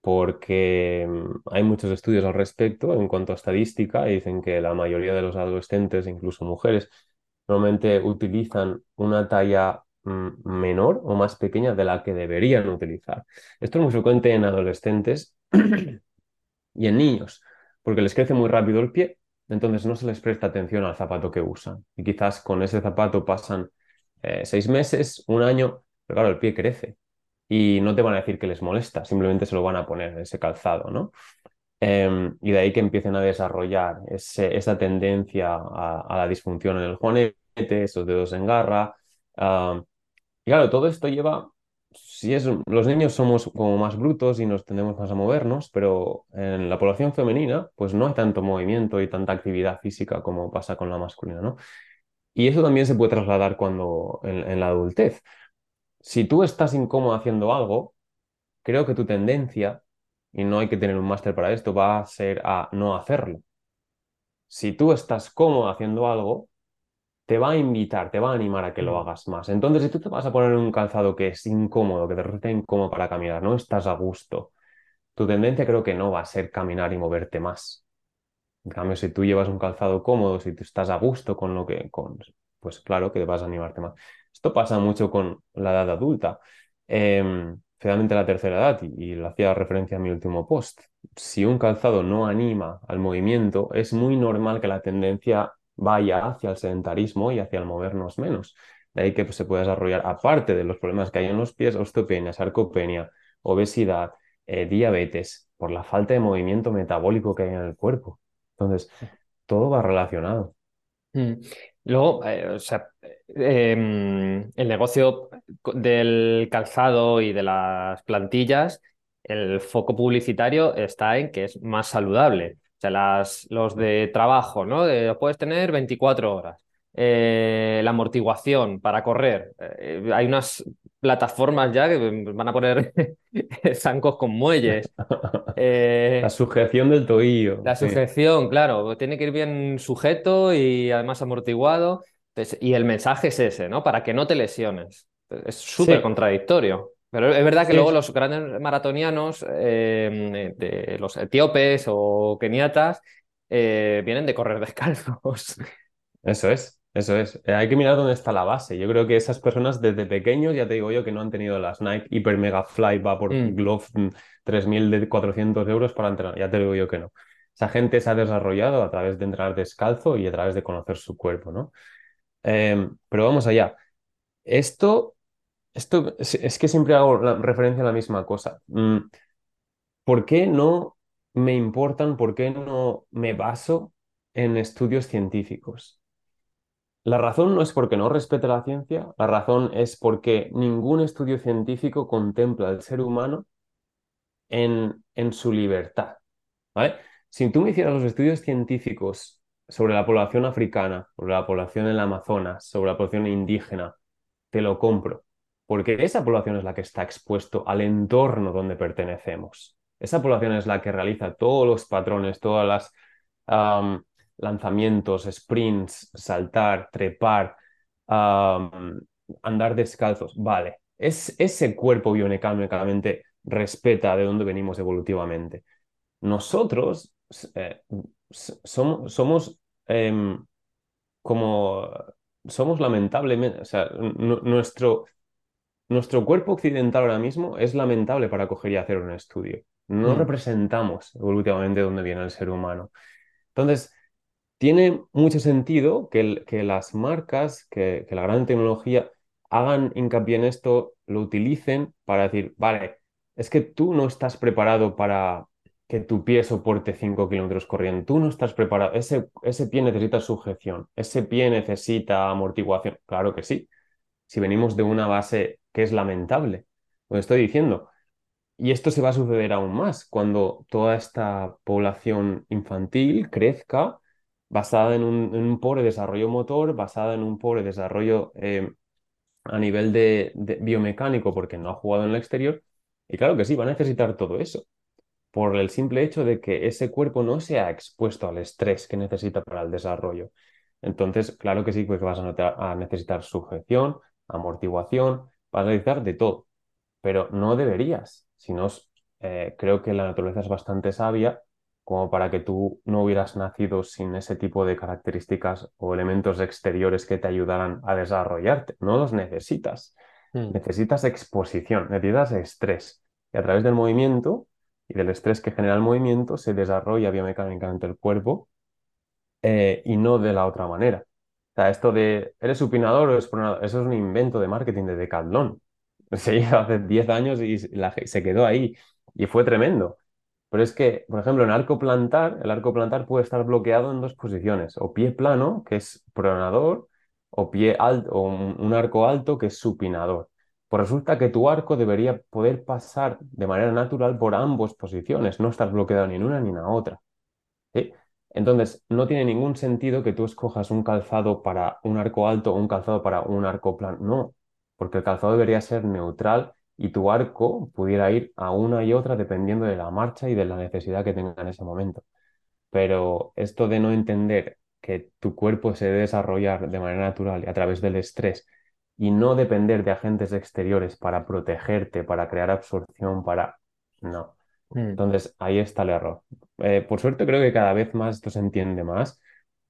porque mm, hay muchos estudios al respecto en cuanto a estadística y dicen que la mayoría de los adolescentes, incluso mujeres, normalmente utilizan una talla mm, menor o más pequeña de la que deberían utilizar. Esto es muy frecuente en adolescentes y en niños, porque les crece muy rápido el pie, entonces no se les presta atención al zapato que usan. Y quizás con ese zapato pasan eh, seis meses, un año, pero claro, el pie crece y no te van a decir que les molesta, simplemente se lo van a poner ese calzado, ¿no? Em, y de ahí que empiecen a desarrollar esa tendencia a, la disfunción en el juanete, esos dedos en garra. y claro, todo esto lleva, si es, los niños somos como más brutos y nos tendemos más a movernos, pero en la población femenina, pues no hay tanto movimiento y tanta actividad física como pasa con la masculina, ¿no? Y eso también se puede trasladar cuando en la adultez si tú estás incómodo haciendo algo, creo que tu tendencia, y no hay que tener un máster para esto, va a ser a no hacerlo. Si tú estás cómodo haciendo algo, te va a invitar, te va a animar a que lo mm. hagas más. Entonces, si tú te vas a poner un calzado que es incómodo, que te resulta incómodo para caminar, no estás a gusto, tu tendencia creo que no va a ser caminar y moverte más. En cambio, si tú llevas un calzado cómodo, si tú estás a gusto con lo que, con, pues claro que te vas a animarte más. Esto pasa mucho con la edad adulta, eh, especialmente la tercera edad, y, lo hacía referencia a mi último post. Si un calzado no anima al movimiento, es muy normal que la tendencia vaya hacia el sedentarismo y hacia el movernos menos. De ahí que pues, se puede desarrollar, aparte de los problemas que hay en los pies, osteopenia, sarcopenia, obesidad, eh, diabetes, por la falta de movimiento metabólico que hay en el cuerpo. Entonces, todo va relacionado. Luego, eh, o sea, em, el negocio del calzado y de las plantillas, el foco publicitario está en que es más saludable. O sea, las, los de trabajo, ¿no? puedes tener 24 horas. Eh, la amortiguación para correr. Eh, hay unas plataformas ya que van a poner zancos con muelles. Eh, la sujeción del tobillo. La sujeción, claro, tiene que ir bien sujeto y además amortiguado. y el mensaje es ese, ¿no? Para que no te lesiones. Es súper contradictorio. Pero es verdad que Sí, luego los grandes maratonianos, eh, de los etíopes o keniatas, eh, vienen de correr descalzos. Eso es, eso es. Eh, hay que mirar dónde está la base. Yo creo que esas personas desde pequeños, ya te digo yo, que no han tenido las Nike Hyper Mega Fly Vapor Mm. Glove mm, 3.400 euros para entrenar. Ya te digo yo que no. Esa gente se ha desarrollado a través de entrenar descalzo y a través de conocer su cuerpo, ¿no? Eh, pero vamos allá. Esto, esto es, es que siempre hago la- referencia a la misma cosa. Mm, ¿Por qué no me importan, por qué no me baso en estudios científicos? La razón no es porque no respete la ciencia, la razón es porque ningún estudio científico contempla al ser humano en, en su libertad, ¿vale? Si tú me hicieras los estudios científicos sobre la población africana, sobre la población en el Amazonas, sobre la población indígena, te lo compro, porque esa población es la que está expuesto al entorno donde pertenecemos. Esa población es la que realiza todos los patrones, todas las lanzamientos, sprints, saltar, trepar, andar descalzos. Vale, es, ese cuerpo biomecánicamente respeta de dónde venimos evolutivamente. Nosotros eh, somos, somos em, como somos lamentablemente, o sea, nu- nuestro, nuestro cuerpo occidental ahora mismo es lamentable para coger y hacer un estudio. No Mm. representamos evolutivamente dónde viene el ser humano. Entonces, tiene mucho sentido que, las marcas, que, que la gran tecnología hagan hincapié en esto, lo utilicen para decir, vale, es que tú no estás preparado para que tu pie soporte 5 kilómetros corriendo, tú no estás preparado, ese, ese pie necesita sujeción, ese pie necesita amortiguación, claro que sí, si venimos de una base que es lamentable, lo estoy diciendo. Y esto se va a suceder aún más cuando toda esta población infantil crezca basada en un, pobre desarrollo motor, basada en un pobre desarrollo eh, a nivel de, biomecánico porque no ha jugado en el exterior. Y claro que sí, va a necesitar todo eso por el simple hecho de que ese cuerpo no se ha expuesto al estrés que necesita para el desarrollo. Entonces, claro que sí, que vas a necesitar sujeción, amortiguación, vas a necesitar de todo pero no deberías. Si no, eh, creo que la naturaleza es bastante sabia como para que tú no hubieras nacido sin ese tipo de características o elementos exteriores que te ayudaran a desarrollarte. No los necesitas. Mm. Necesitas exposición, necesitas estrés. Y a través del movimiento y del estrés que genera el movimiento se desarrolla biomecánicamente el cuerpo eh, y no de la otra manera. O sea, esto de, ¿eres supinador o? Eso es un invento de marketing de Decathlon. Se hizo hace 10 años y la- se quedó ahí y fue tremendo. Pero es que, por ejemplo, en arco plantar, el arco plantar puede estar bloqueado en dos posiciones, o pie plano, que es pronador, o pie alto, o un, arco alto, que es supinador. Pues resulta que tu arco debería poder pasar de manera natural por ambas posiciones, no estar bloqueado ni en una ni en la otra. Entonces, no tiene ningún sentido que tú escojas un calzado para un arco alto o un calzado para un arco plano. No, porque el calzado debería ser neutral y tu arco pudiera ir a una y otra dependiendo de la marcha y de la necesidad que tenga en ese momento. Pero esto de no entender que tu cuerpo se debe desarrollar de manera natural y a través del estrés y no depender de agentes exteriores para protegerte, para crear absorción, para... No. Mm. Entonces, ahí está el error. Eh, por suerte, creo que cada vez más esto se entiende más.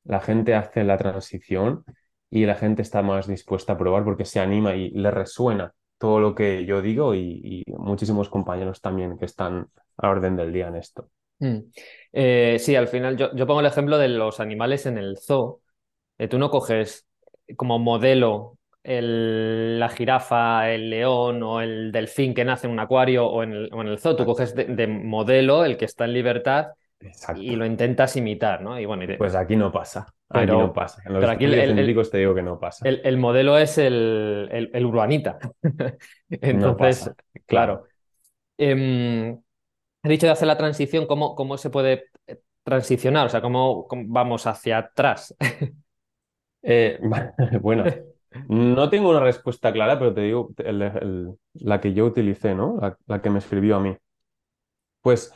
La gente hace la transición y la gente está más dispuesta a probar porque se anima y le resuena todo lo que yo digo y, y muchísimos compañeros también que están a la orden del día en esto. Mm. Eh, sí, al final yo, yo pongo el ejemplo de los animales en el zoo. Eh, tú no coges como modelo el- la jirafa, el león o el delfín que nace en un acuario o en el, o en el zoo. Tú coges de, de modelo el que está en libertad Exacto. y lo intentas imitar, ¿no? Y bueno, y Pues aquí no pasa. Aquí Pero- no pasa. En los pero aquí el- el- te digo que no pasa. el, el modelo es el, urbanita. No Entonces, pasa. claro. Em, he dicho de hacer la transición, ¿cómo, cómo se puede eh, transicionar? O sea, ¿cómo, cómo vamos hacia atrás? Eh, bueno, no tengo una respuesta clara, pero te digo la que yo utilicé, ¿no? La, la que me escribió a mí. Pues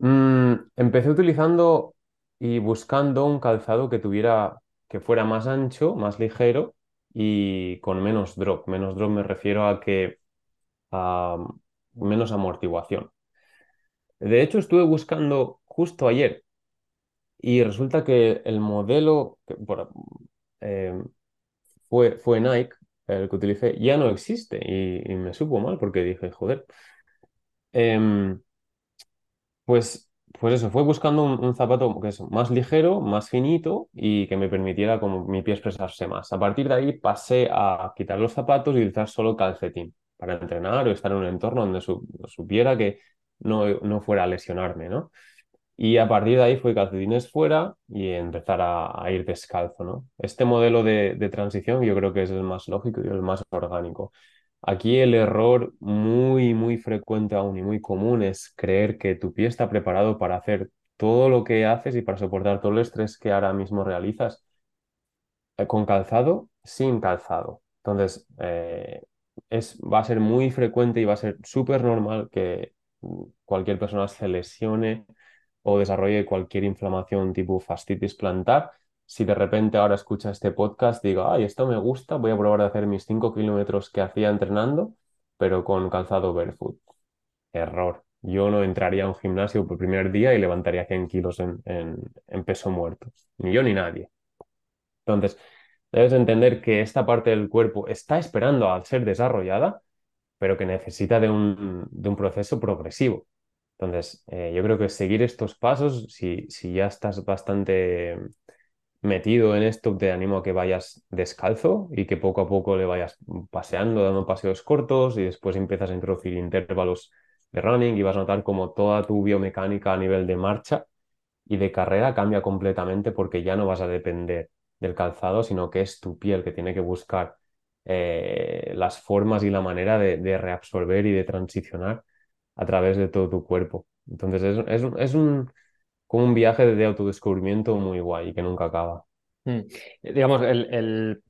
mm, empecé utilizando y buscando un calzado que tuviera, que fuera más ancho, más ligero y con menos drop. Menos drop me refiero a que menos amortiguación. De hecho, estuve buscando justo ayer y resulta que el modelo eh, fue, fue Nike, el que utilicé, ya no existe y, me supo mal porque dije, joder. Em, pues, pues eso, fue buscando un, zapato que es más ligero, más finito y que me permitiera como mi pie expresarse más. A partir de ahí pasé a quitar los zapatos y utilizar solo calcetín para entrenar o estar en un entorno donde supiera que no, no fuera a lesionarme, ¿no? Y a partir de ahí fue calcetines fuera y empezar a, ir descalzo, ¿no? Este modelo de, de, transición yo creo que es el más lógico y el más orgánico. Aquí el error muy, muy frecuente aún y muy común es creer que tu pie está preparado para hacer todo lo que haces y para soportar todo el estrés que ahora mismo realizas eh, con calzado, sin calzado. Entonces, eh, es, va a ser muy frecuente y va a ser súper normal que mm, cualquier persona se lesione o desarrolle cualquier inflamación tipo fastitis plantar. Si de repente ahora escucha este podcast, digo, ay, esto me gusta, voy a probar de hacer mis 5 kilómetros que hacía entrenando, pero con calzado barefoot. Error. Yo no entraría a un gimnasio por primer día y levantaría 100 kilos en, en peso muerto. Ni yo ni nadie. Entonces, debes entender que esta parte del cuerpo está esperando a ser desarrollada, pero que necesita de un, de un proceso progresivo. Entonces, eh, yo creo que seguir estos pasos, si, si ya estás bastante metido en esto, te animo a que vayas descalzo y que poco a poco le vayas paseando, dando paseos cortos y después empiezas a introducir intervalos de running y vas a notar como toda tu biomecánica a nivel de marcha y de carrera cambia completamente porque ya no vas a depender del calzado, sino que es tu piel que tiene que buscar eh, las formas y la manera de, reabsorber y de transicionar a través de todo tu cuerpo. Entonces es, es, un, como un viaje de autodescubrimiento muy guay que nunca acaba. Mm. Digamos, el,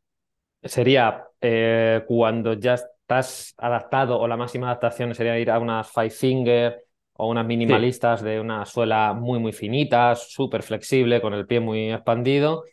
sería eh, cuando ya estás adaptado o la máxima adaptación sería ir a unas five finger o unas minimalistas de una suela muy muy finita, súper flexible, con el pie muy expandido.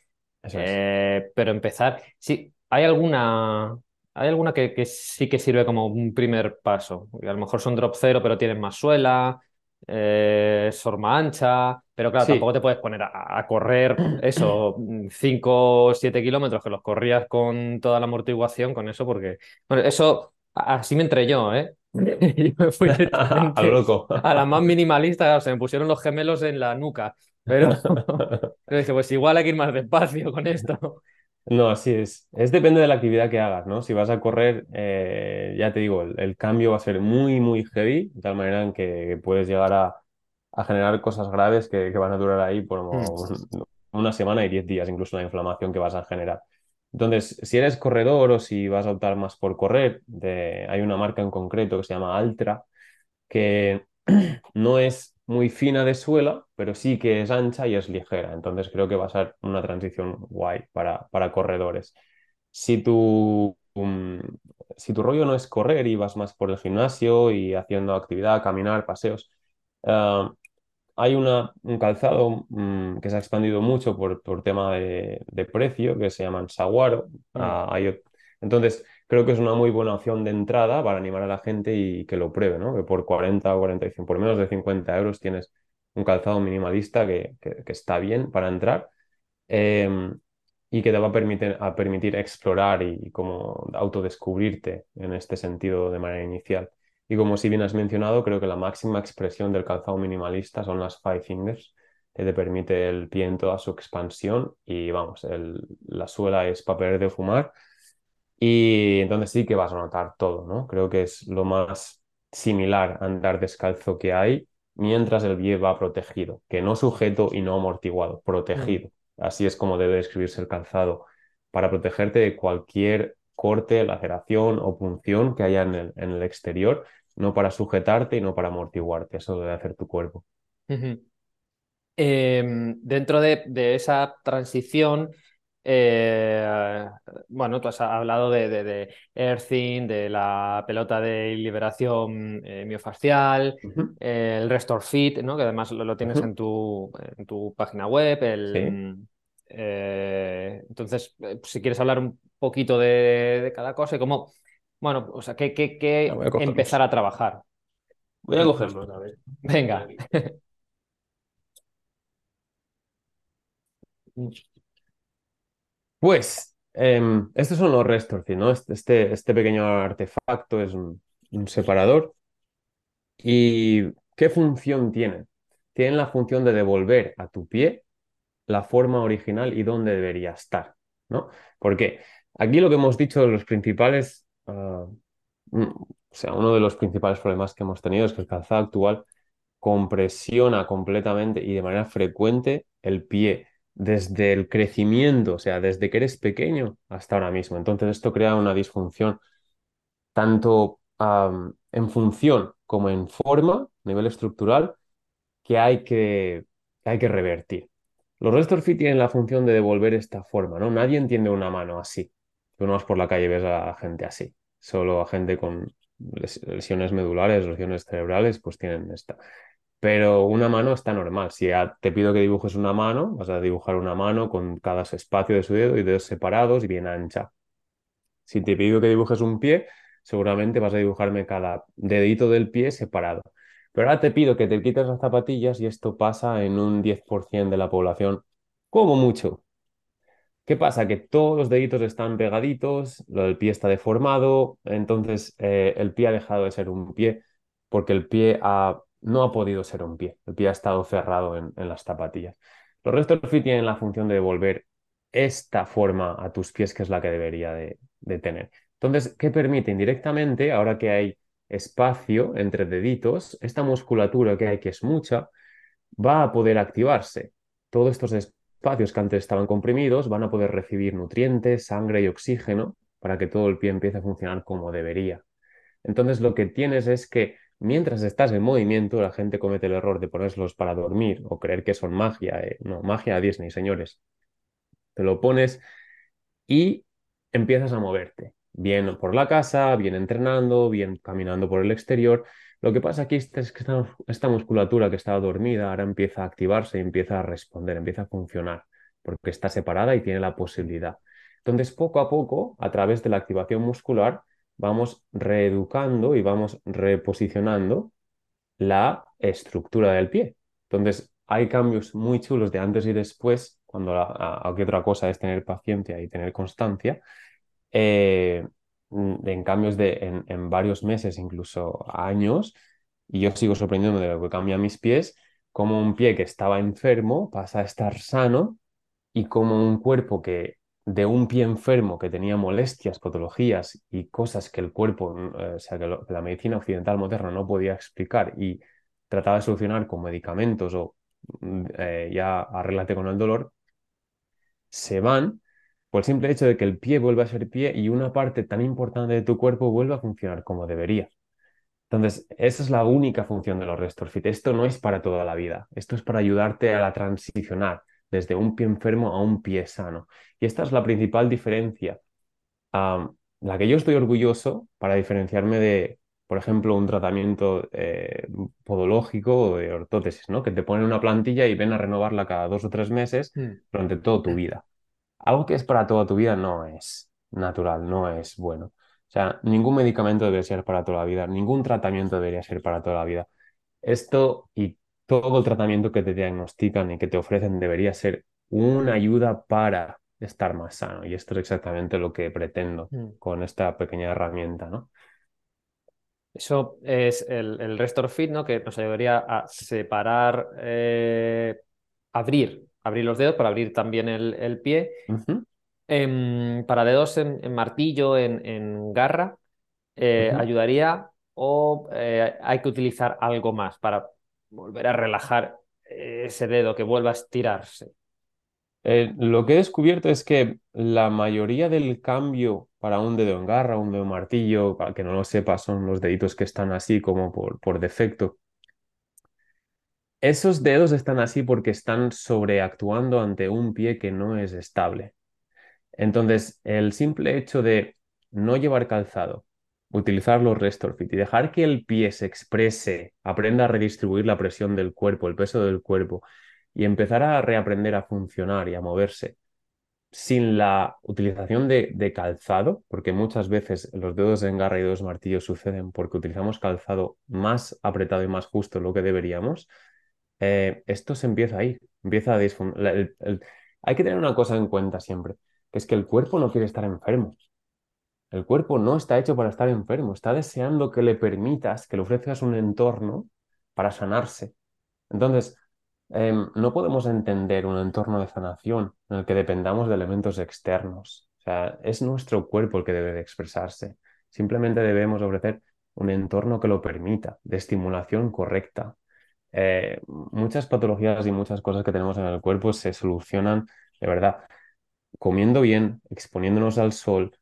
Eh, pero empezar, sí, ¿hay alguna hay alguna que, sí que sirve como un primer paso. A lo mejor son drop cero, pero tienen más suela, eh, sorma ancha, pero claro, tampoco te puedes poner a, correr eso, 5 o 7 kilómetros que los corrías con toda la amortiguación, con eso, porque, bueno, eso, así me entré yo, ¿eh? yo me fui a, loco. a la más minimalista, se me pusieron los gemelos en la nuca, pero, pero dije, pues igual hay que ir más despacio con esto. No, así es. Es depende de la actividad que hagas, ¿no? Si vas a correr, eh, ya te digo, el, cambio va a ser muy, muy heavy, de tal manera en que puedes llegar a, generar cosas graves que, van a durar ahí por mm. una semana y diez días, incluso la inflamación que vas a generar. Entonces, si eres corredor o si vas a optar más por correr, hay una marca en concreto que se llama Altra, que no es muy fina de suela, pero sí que es ancha y es ligera. Entonces creo que va a ser una transición guay para, para corredores. Si tu, um, si tu rollo no es correr y vas más por el gimnasio y haciendo actividad, caminar, paseos, ah, hay una, un calzado mm, que se ha expandido mucho por, por tema de, precio, que se llaman Saguaro. Mm. Ah, entonces, creo que es una muy buena opción de entrada para animar a la gente y que lo pruebe, ¿no? Que por 40 o 45, por menos de 50 euros tienes un calzado minimalista que, que, está bien para entrar em, y que te va a permitir, a permitir explorar y, como autodescubrirte en este sentido de manera inicial. Y como si bien has mencionado, creo que la máxima expresión del calzado minimalista son las five fingers, que te permite el pie en toda su expansión y vamos, el, la suela es papel de fumar y entonces sí que vas a notar todo, ¿no? Creo que es lo más similar a andar descalzo que hay mientras el pie va protegido, que no sujeto y no amortiguado, protegido. Mm. Así es como debe describirse el calzado, para protegerte de cualquier corte, laceración o punción que haya en el, en el exterior, no para sujetarte y no para amortiguarte. Eso debe hacer tu cuerpo. Em, dentro de, de, esa transición, eh, bueno, tú has hablado de, de, Earthing, de la pelota de liberación eh, miofascial, el Restore Fit, ¿no? que además lo, tienes en, tu, en, tu, página web. Eh, entonces, si quieres hablar un poquito de, cada cosa y cómo Bueno, o sea, ¿qué, qué, a empezar a trabajar? Voy a cogerlos, a ver. Venga. Pues, em, estos son los Restorfit, ¿no? Este, este, este pequeño artefacto es un, separador. ¿Y qué función tienen? Tienen la función de devolver a tu pie la forma original y dónde debería estar, ¿no? Porque aquí lo que hemos dicho de los principales, ah, mm, o sea, uno de los principales problemas que hemos tenido es que el calzado actual compresiona completamente y de manera frecuente el pie desde el crecimiento, o sea, desde que eres pequeño hasta ahora mismo. Entonces esto crea una disfunción tanto en función como en forma, a nivel estructural, que hay que, hay que revertir. Los Restor Fit tienen la función de devolver esta forma, ¿no? Nadie entiende una mano así. Tú no vas por la calle y ves a gente así. Solo a gente con les- lesiones medulares, lesiones cerebrales, pues tienen esta. Pero una mano está normal. Si te pido que dibujes una mano, vas a dibujar una mano con cada espacio de su dedo y dedos separados y bien ancha. Si te pido que dibujes un pie, seguramente vas a dibujarme cada dedito del pie separado. Pero ahora te pido que te quites las zapatillas y esto pasa en un 10% de la población, como mucho. ¿Qué pasa? Que todos los deditos están pegaditos, lo del pie está deformado, entonces eh, el pie ha dejado de ser un pie porque el pie ha- no ha podido ser un pie, el pie ha estado cerrado en, las zapatillas. Los restos fit tienen la función de devolver esta forma a tus pies, que es la que debería de, de tener. Entonces, ¿qué permite? Indirectamente, ahora que hay espacio entre deditos, esta musculatura que hay, que es mucha, va a poder activarse. Todos estos espacios que antes estaban comprimidos van a poder recibir nutrientes, sangre y oxígeno para que todo el pie empiece a funcionar como debería. Entonces lo que tienes es que mientras estás en movimiento, la gente comete el error de ponérselos para dormir o creer que son magia. eh, No, magia a Disney, señores. Te lo pones y empiezas a moverte. Bien por la casa, bien entrenando, bien caminando por el exterior. Lo que pasa aquí es que esta, esta musculatura que estaba dormida ahora empieza a activarse empieza a responder, empieza a funcionar, porque está separada y tiene la posibilidad. Entonces, poco a poco, a través de la activación muscular, vamos reeducando y vamos reposicionando la estructura del pie. Entonces, hay cambios muy chulos de antes y después, cuando la, a- otra cosa es tener paciencia y tener constancia, eh, mm, en cambios de en, en varios meses, incluso años, y yo sigo sorprendiendo de lo que cambia mis pies, como un pie que estaba enfermo pasa a estar sano y como un cuerpo que de un pie enfermo que tenía molestias, patologías y cosas que el cuerpo, eh, o sea, que, lo- la medicina occidental moderna no podía explicar y trataba de solucionar con medicamentos o mm, eh, ya arréglate con el dolor, se van por el simple hecho de que el pie vuelve a ser pie y una parte tan importante de tu cuerpo vuelve a funcionar como debería. Entonces, esa es la única función de los Restore Fit. Esto no es para toda la vida. Esto es para ayudarte a la transicionar desde un pie enfermo a un pie sano. Y esta es la principal diferencia. Am, la que yo estoy orgulloso para diferenciarme de, por ejemplo, un tratamiento eh, podológico o de ortótesis, ¿no? Que te ponen una plantilla y ven a renovarla cada dos o tres meses Mm. durante toda tu vida. Algo que es para toda tu vida no es natural, no es bueno. O sea, ningún medicamento debe ser para toda la vida, ningún tratamiento debería ser para toda la vida. Esto y todo el tratamiento que te diagnostican y que te ofrecen debería ser una ayuda para estar más sano. Y esto es exactamente lo que pretendo Mm. con esta pequeña herramienta, ¿no? Eso es el, el Restore Fit, ¿no? Que nos ayudaría a separar, eh, abrir, abrir los dedos para abrir también el, el pie. Em, para dedos en, en martillo, en, en garra, eh, ayudaría o eh, hay que utilizar algo más para volver a relajar eh, ese dedo, que vuelva a estirarse. Eh, lo que he descubierto es que la mayoría del cambio para un dedo en garra, un dedo martillo, para que no lo sepa, son los deditos que están así como por, por defecto. Esos dedos están así porque están sobreactuando ante un pie que no es estable. Entonces, el simple hecho de no llevar calzado, utilizar los Restore Fit y dejar que el pie se exprese, aprenda a redistribuir la presión del cuerpo, el peso del cuerpo y empezar a reaprender a funcionar y a moverse, sin la utilización de, de, calzado, porque muchas veces los dedos de engarra y dedos martillo suceden porque utilizamos calzado más apretado y más justo lo que deberíamos, eh, esto se empieza ahí, empieza a disfuncionar. Hay que tener una cosa en cuenta siempre, que es que el cuerpo no quiere estar enfermo. El cuerpo no está hecho para estar enfermo, está deseando que le permitas, que le ofrezcas un entorno para sanarse. Entonces, em, no podemos entender un entorno de sanación en el que dependamos de elementos externos. O sea, es nuestro cuerpo el que debe de expresarse. Simplemente debemos ofrecer un entorno que lo permita, de estimulación correcta. Eh, muchas patologías y muchas cosas que tenemos en el cuerpo se solucionan de verdad comiendo bien, exponiéndonos al sol,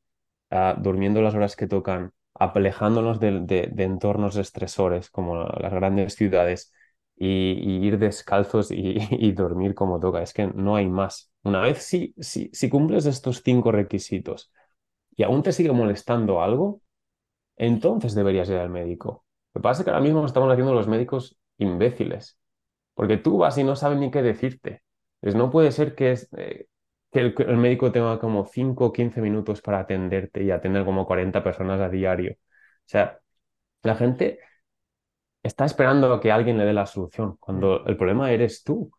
durmiendo las horas que tocan, alejándonos de, entornos estresores como las grandes ciudades y, ir descalzos y, dormir como toca. Es que no hay más. Una vez si, si, si cumples estos cinco requisitos y aún te sigue molestando algo, entonces deberías ir al médico. Lo que pasa es que ahora mismo estamos haciendo los médicos imbéciles, porque tú vas y no saben ni qué decirte. Pues no puede ser que, es, eh, que el, médico tenga como 5 o 15 minutos para atenderte y atender como 40 personas a diario. O sea, la gente está esperando que alguien le dé la solución, cuando mm. el problema eres tú.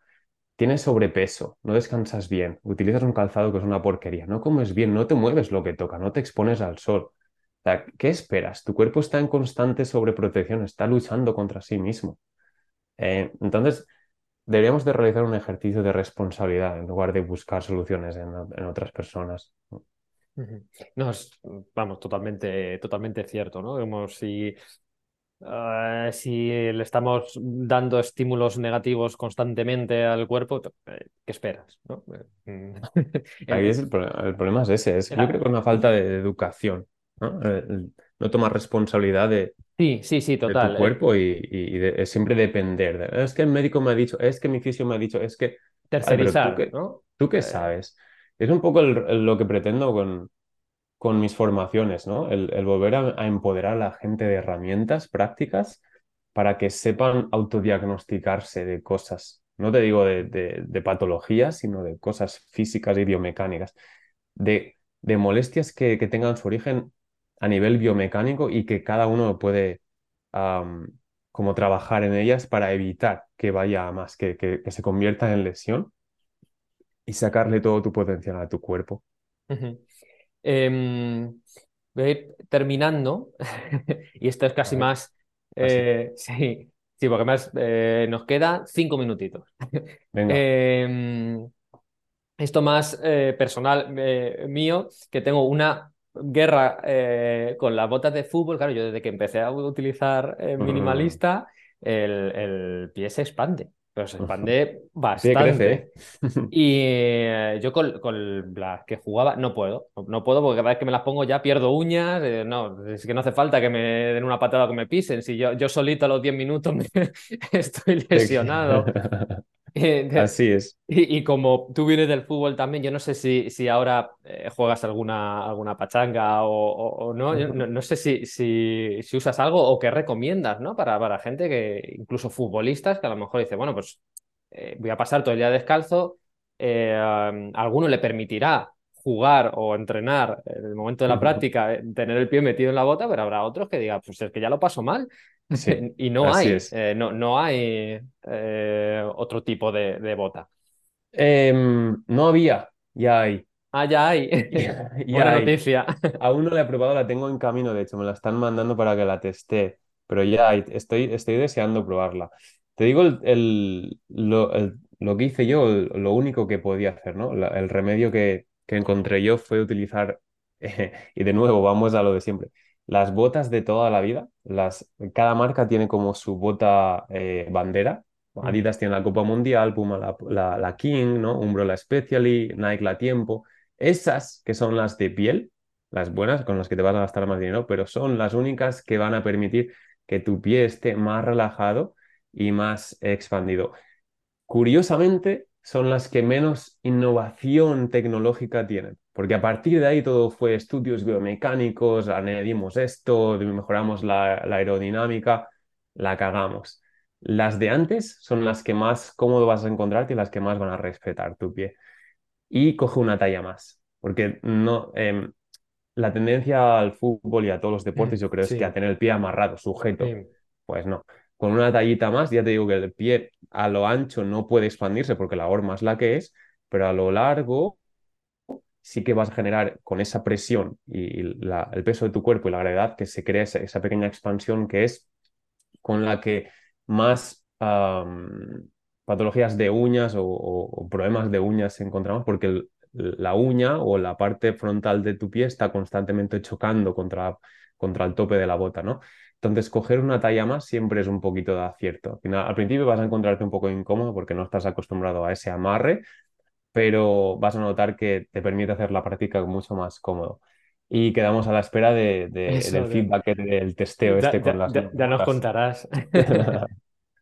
Tienes sobrepeso, no descansas bien, utilizas un calzado que es una porquería, no comes bien, no te mueves lo que toca, no te expones al sol. O sea, ¿qué esperas? Tu cuerpo está en constante sobreprotección, está luchando contra sí mismo. Eh, entonces, deberíamos de realizar un ejercicio de responsabilidad en lugar de buscar soluciones en, otras personas. No, es, vamos, totalmente, totalmente cierto, ¿no? Como si, eh, si le estamos dando estímulos negativos constantemente al cuerpo, eh, ¿qué esperas? ¿no? Ahí es el, problema, es ese, es, yo creo que es una falta de educación. ¿no? no tomar responsabilidad de, sí, sí, sí, total. tu eh. cuerpo y, siempre depender. es que el médico me ha dicho, es que mi fisio me ha dicho, es que... Tercerizar, ¿tú, ¿no? ¿Tú qué eh. sabes? Es un poco lo que pretendo con, con mis formaciones, ¿no? El, volver a, empoderar a la gente de herramientas prácticas para que sepan autodiagnosticarse de cosas. No te digo de, de patologías, sino de cosas físicas y biomecánicas, de, de molestias que, que tengan su origen a nivel biomecánico y que cada uno puede como trabajar en ellas para evitar que vaya a más, que, que, se convierta en lesión y sacarle todo tu potencial a tu cuerpo. Em, voy a ir terminando, y esto es casi más... Eh, sí, sí, porque más eh, nos queda cinco minutitos. Venga. Em, esto más eh, personal mío, que tengo una guerra eh, con las botas de fútbol, claro, yo desde que empecé a utilizar eh, minimalista, el, pie se expande, pero se expande bastante. y eh, yo con, con, las que jugaba no puedo, no, puedo porque cada vez que me las pongo ya pierdo uñas, no, es que no hace falta que me den una patada o que me pisen, si yo, yo solito a los 10 minutos me estoy lesionado. Eh, Así es. Y, como tú vienes del fútbol también, yo no sé si, si ahora eh, juegas alguna, alguna pachanga o, no. no. sé si, si, si, usas algo o qué recomiendas, ¿no? Para, para gente que, incluso futbolistas, que a lo mejor dice, bueno, pues eh, voy a pasar todo el día descalzo. a alguno le permitirá jugar o entrenar en el momento de la práctica, tener el pie metido en la bota, pero habrá otros que digan, pues es que ya lo paso mal. y no hay, eh, no, no, hay eh, otro tipo de, bota. Em, no había, ya hay. Ah, ya hay. Buena noticia. Aún no la he probado, la tengo en camino, de hecho, me la están mandando para que la teste, pero ya hay, estoy, estoy deseando probarla. Te digo el, lo, que hice yo, lo único que podía hacer, ¿no? el remedio que, que, encontré yo fue utilizar, y de nuevo, vamos a lo de siempre, las botas de toda la vida. Las, cada marca tiene como su bota eh, bandera. Mm. Adidas tiene la Copa Mundial, Puma la, la, King, ¿no? Umbro la Specially, Nike la Tiempo. Esas que son las de piel, las buenas, con las que te vas a gastar más dinero, pero son las únicas que van a permitir que tu pie esté más relajado y más expandido. Curiosamente, son las que menos innovación tecnológica tienen, porque a partir de ahí todo fue estudios biomecánicos, añadimos esto, mejoramos la, aerodinámica, la cagamos. Las de antes son las que más cómodo vas a encontrarte y las que más van a respetar tu pie. y coge una talla más. Porque no, em, la tendencia al fútbol y a todos los deportes, yo creo, es sí. que a tener el pie amarrado, sujeto. Sí. Pues no. Con una tallita más, ya te digo que el pie a lo ancho no puede expandirse porque la horma es la que es, pero a lo largo sí que vas a generar con esa presión y el peso de tu cuerpo y la gravedad que se crea esa, pequeña expansión que es con la que más patologías de uñas o, problemas de uñas encontramos porque la uña o la parte frontal de tu pie está constantemente chocando contra, contra el tope de la bota, ¿no? Entonces, coger una talla más siempre es un poquito de acierto. Al principio vas a encontrarte un poco incómodo porque no estás acostumbrado a ese amarre, pero vas a notar que te permite hacer la práctica mucho más cómodo. Y quedamos a la espera de, de- Eso, del de- feedback del testeo este con ya- las ya- ya nos contarás.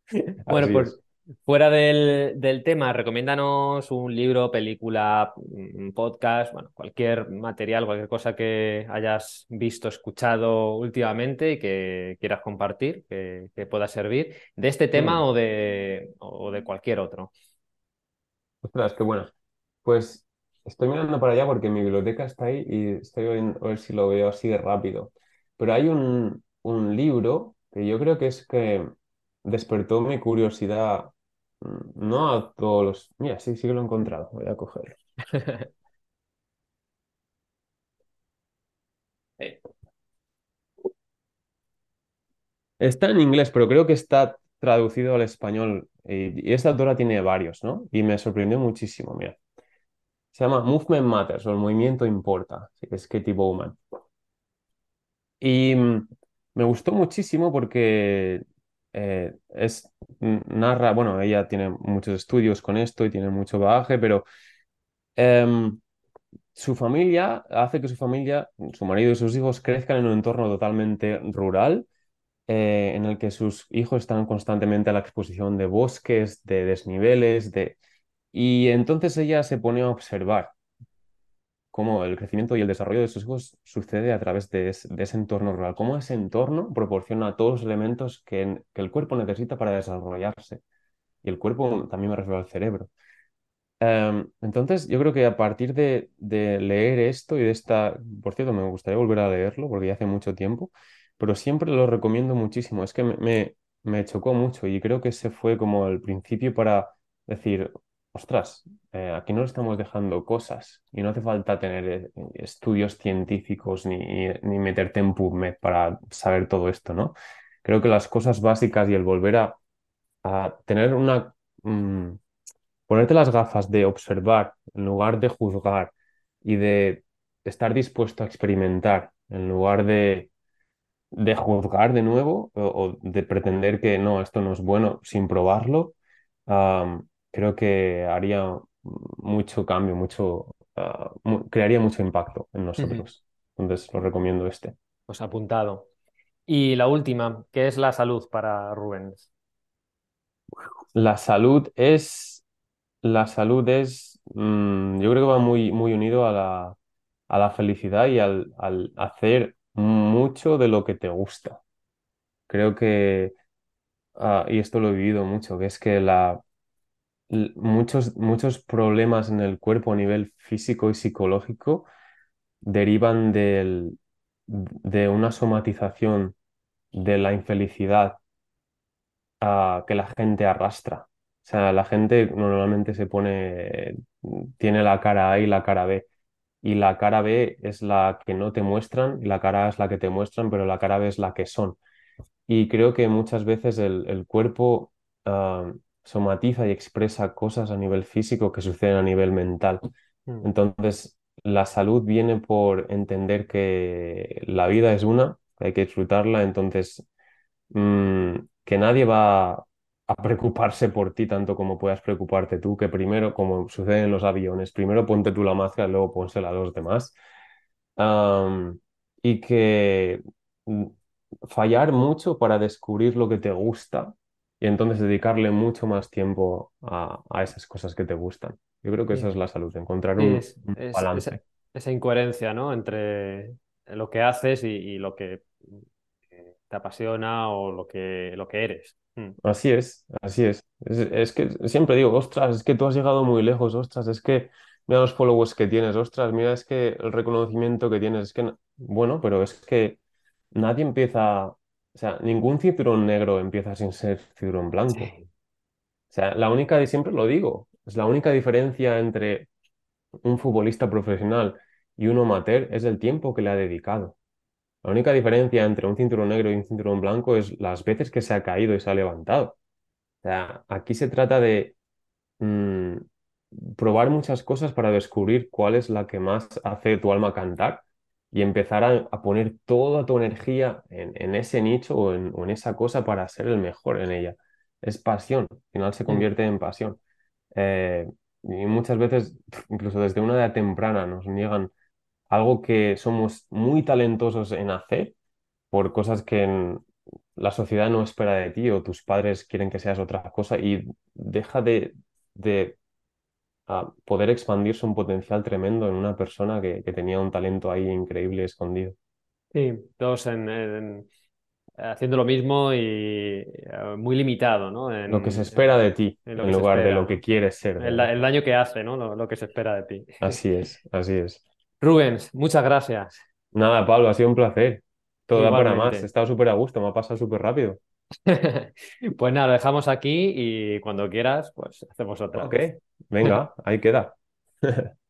Bueno, pues es. fuera del, del tema, recomiéndanos un libro, película, un podcast, bueno, cualquier material, cualquier cosa que hayas visto, escuchado últimamente y que quieras compartir, que, que pueda servir, de este tema Mm. o de, o de cualquier otro. Ostras, qué bueno. Pues estoy mirando para allá porque mi biblioteca está ahí y estoy a ver si lo veo así de rápido. Pero hay un, un libro que yo creo que es que despertó mi curiosidad, mm, no a todos los... Mira, sí, sí que lo he encontrado, voy a cogerlo. Está en inglés, pero creo que está traducido al español y esta autora tiene varios, ¿no? Y me sorprendió muchísimo, mira. Se llama Movement Matters o El movimiento importa, es Katie Bowman. Y mm, me gustó muchísimo porque eh, es, mm, narra, bueno, ella tiene muchos estudios con esto y tiene mucho bagaje, pero em, su familia hace que su familia, su marido y sus hijos crezcan en un entorno totalmente rural, eh, en el que sus hijos están constantemente a la exposición de bosques, de desniveles, de... Y entonces ella se pone a observar cómo el crecimiento y el desarrollo de sus hijos sucede a través de, es- de ese entorno rural, cómo ese entorno proporciona todos los elementos que, el cuerpo necesita para desarrollarse. Y el cuerpo también me refiero al cerebro. Em, entonces, yo creo que a partir de, de leer esto y de esta, por cierto, me gustaría volver a leerlo porque ya hace mucho tiempo, pero siempre lo recomiendo muchísimo. Es que me, me, me chocó mucho y creo que ese fue como el principio para decir, ostras, eh, aquí no estamos dejando cosas y no hace falta tener eh, estudios científicos ni, ni meterte en PubMed para saber todo esto, ¿no? Creo que las cosas básicas y el volver a, a tener una... mm, ponerte las gafas de observar en lugar de juzgar y de estar dispuesto a experimentar en lugar de, de juzgar de nuevo o, de pretender que no, esto no es bueno sin probarlo, creo que haría mucho cambio, mucho, ah, mu- crearía mucho impacto en nosotros. Entonces, lo recomiendo este. Pues apuntado. Y la última, ¿qué es la salud para Rubens? La salud es, la salud es, mm, yo creo que va muy, muy unido a la, a la felicidad y al, al hacer mucho de lo que te gusta. Creo que, ah, y esto lo he vivido mucho, que es que la, muchos, muchos problemas en el cuerpo a nivel físico y psicológico derivan del, de una somatización de la infelicidad que la gente arrastra. O sea, la gente normalmente se pone, tiene la cara A y la cara B. Y la cara B es la que no te muestran, y la cara A es la que te muestran, pero la cara B es la que son. Y creo que muchas veces el, el cuerpo somatiza y expresa cosas a nivel físico que suceden a nivel mental. Mm. Entonces, la salud viene por entender que la vida es una, hay que disfrutarla, entonces mm, que nadie va a preocuparse por ti tanto como puedas preocuparte tú, que primero, como sucede en los aviones, primero ponte tú la máscara y luego pónsela a los demás. Y que mm, fallar mucho para descubrir lo que te gusta y entonces dedicarle mucho más tiempo a, a esas cosas que te gustan. Yo creo que Sí. esa es la salud, encontrar un, es, un es- balance. esa, esa incoherencia, ¿no? Entre lo que haces y, y lo que que te apasiona o lo que, lo que eres. Mm. Así es, así es. Es, es que siempre digo, ostras, es que tú has llegado muy lejos, ostras, es que mira los followers que tienes, ostras, mira es que el reconocimiento que tienes, es que, no- bueno, pero es que nadie empieza, o sea, ningún cinturón negro empieza sin ser cinturón blanco. Sí. O sea, la única, y siempre lo digo, es la única diferencia entre un futbolista profesional y un amateur es el tiempo que le ha dedicado. La única diferencia entre un cinturón negro y un cinturón blanco es las veces que se ha caído y se ha levantado. O sea, aquí se trata de mm, probar muchas cosas para descubrir cuál es la que más hace tu alma cantar y empezar a, a poner toda tu energía en, en ese nicho o en, o en esa cosa para ser el mejor en ella. Es pasión, al final se Mm. convierte en pasión. Eh, y muchas veces, incluso desde una edad temprana, nos niegan algo que somos muy talentosos en hacer por cosas que en- la sociedad no espera de ti o tus padres quieren que seas otra cosa y deja de, de ah, poder expandirse un potencial tremendo en una persona que, que tenía un talento ahí increíble escondido. Sí, todos en, en- haciendo lo mismo y eh, muy limitado, ¿no? En, Lo que se espera de ti en lugar de lo que quieres ser. El, daño que hace, ¿no? Lo, lo que se espera de ti. Así es, así es. Rubens, muchas gracias. Nada, Pablo, ha sido un placer. Todo da para más. He estado súper a gusto, me ha pasado súper rápido. Pues nada, lo dejamos aquí y cuando quieras, pues hacemos otra. Ok, venga, ahí queda.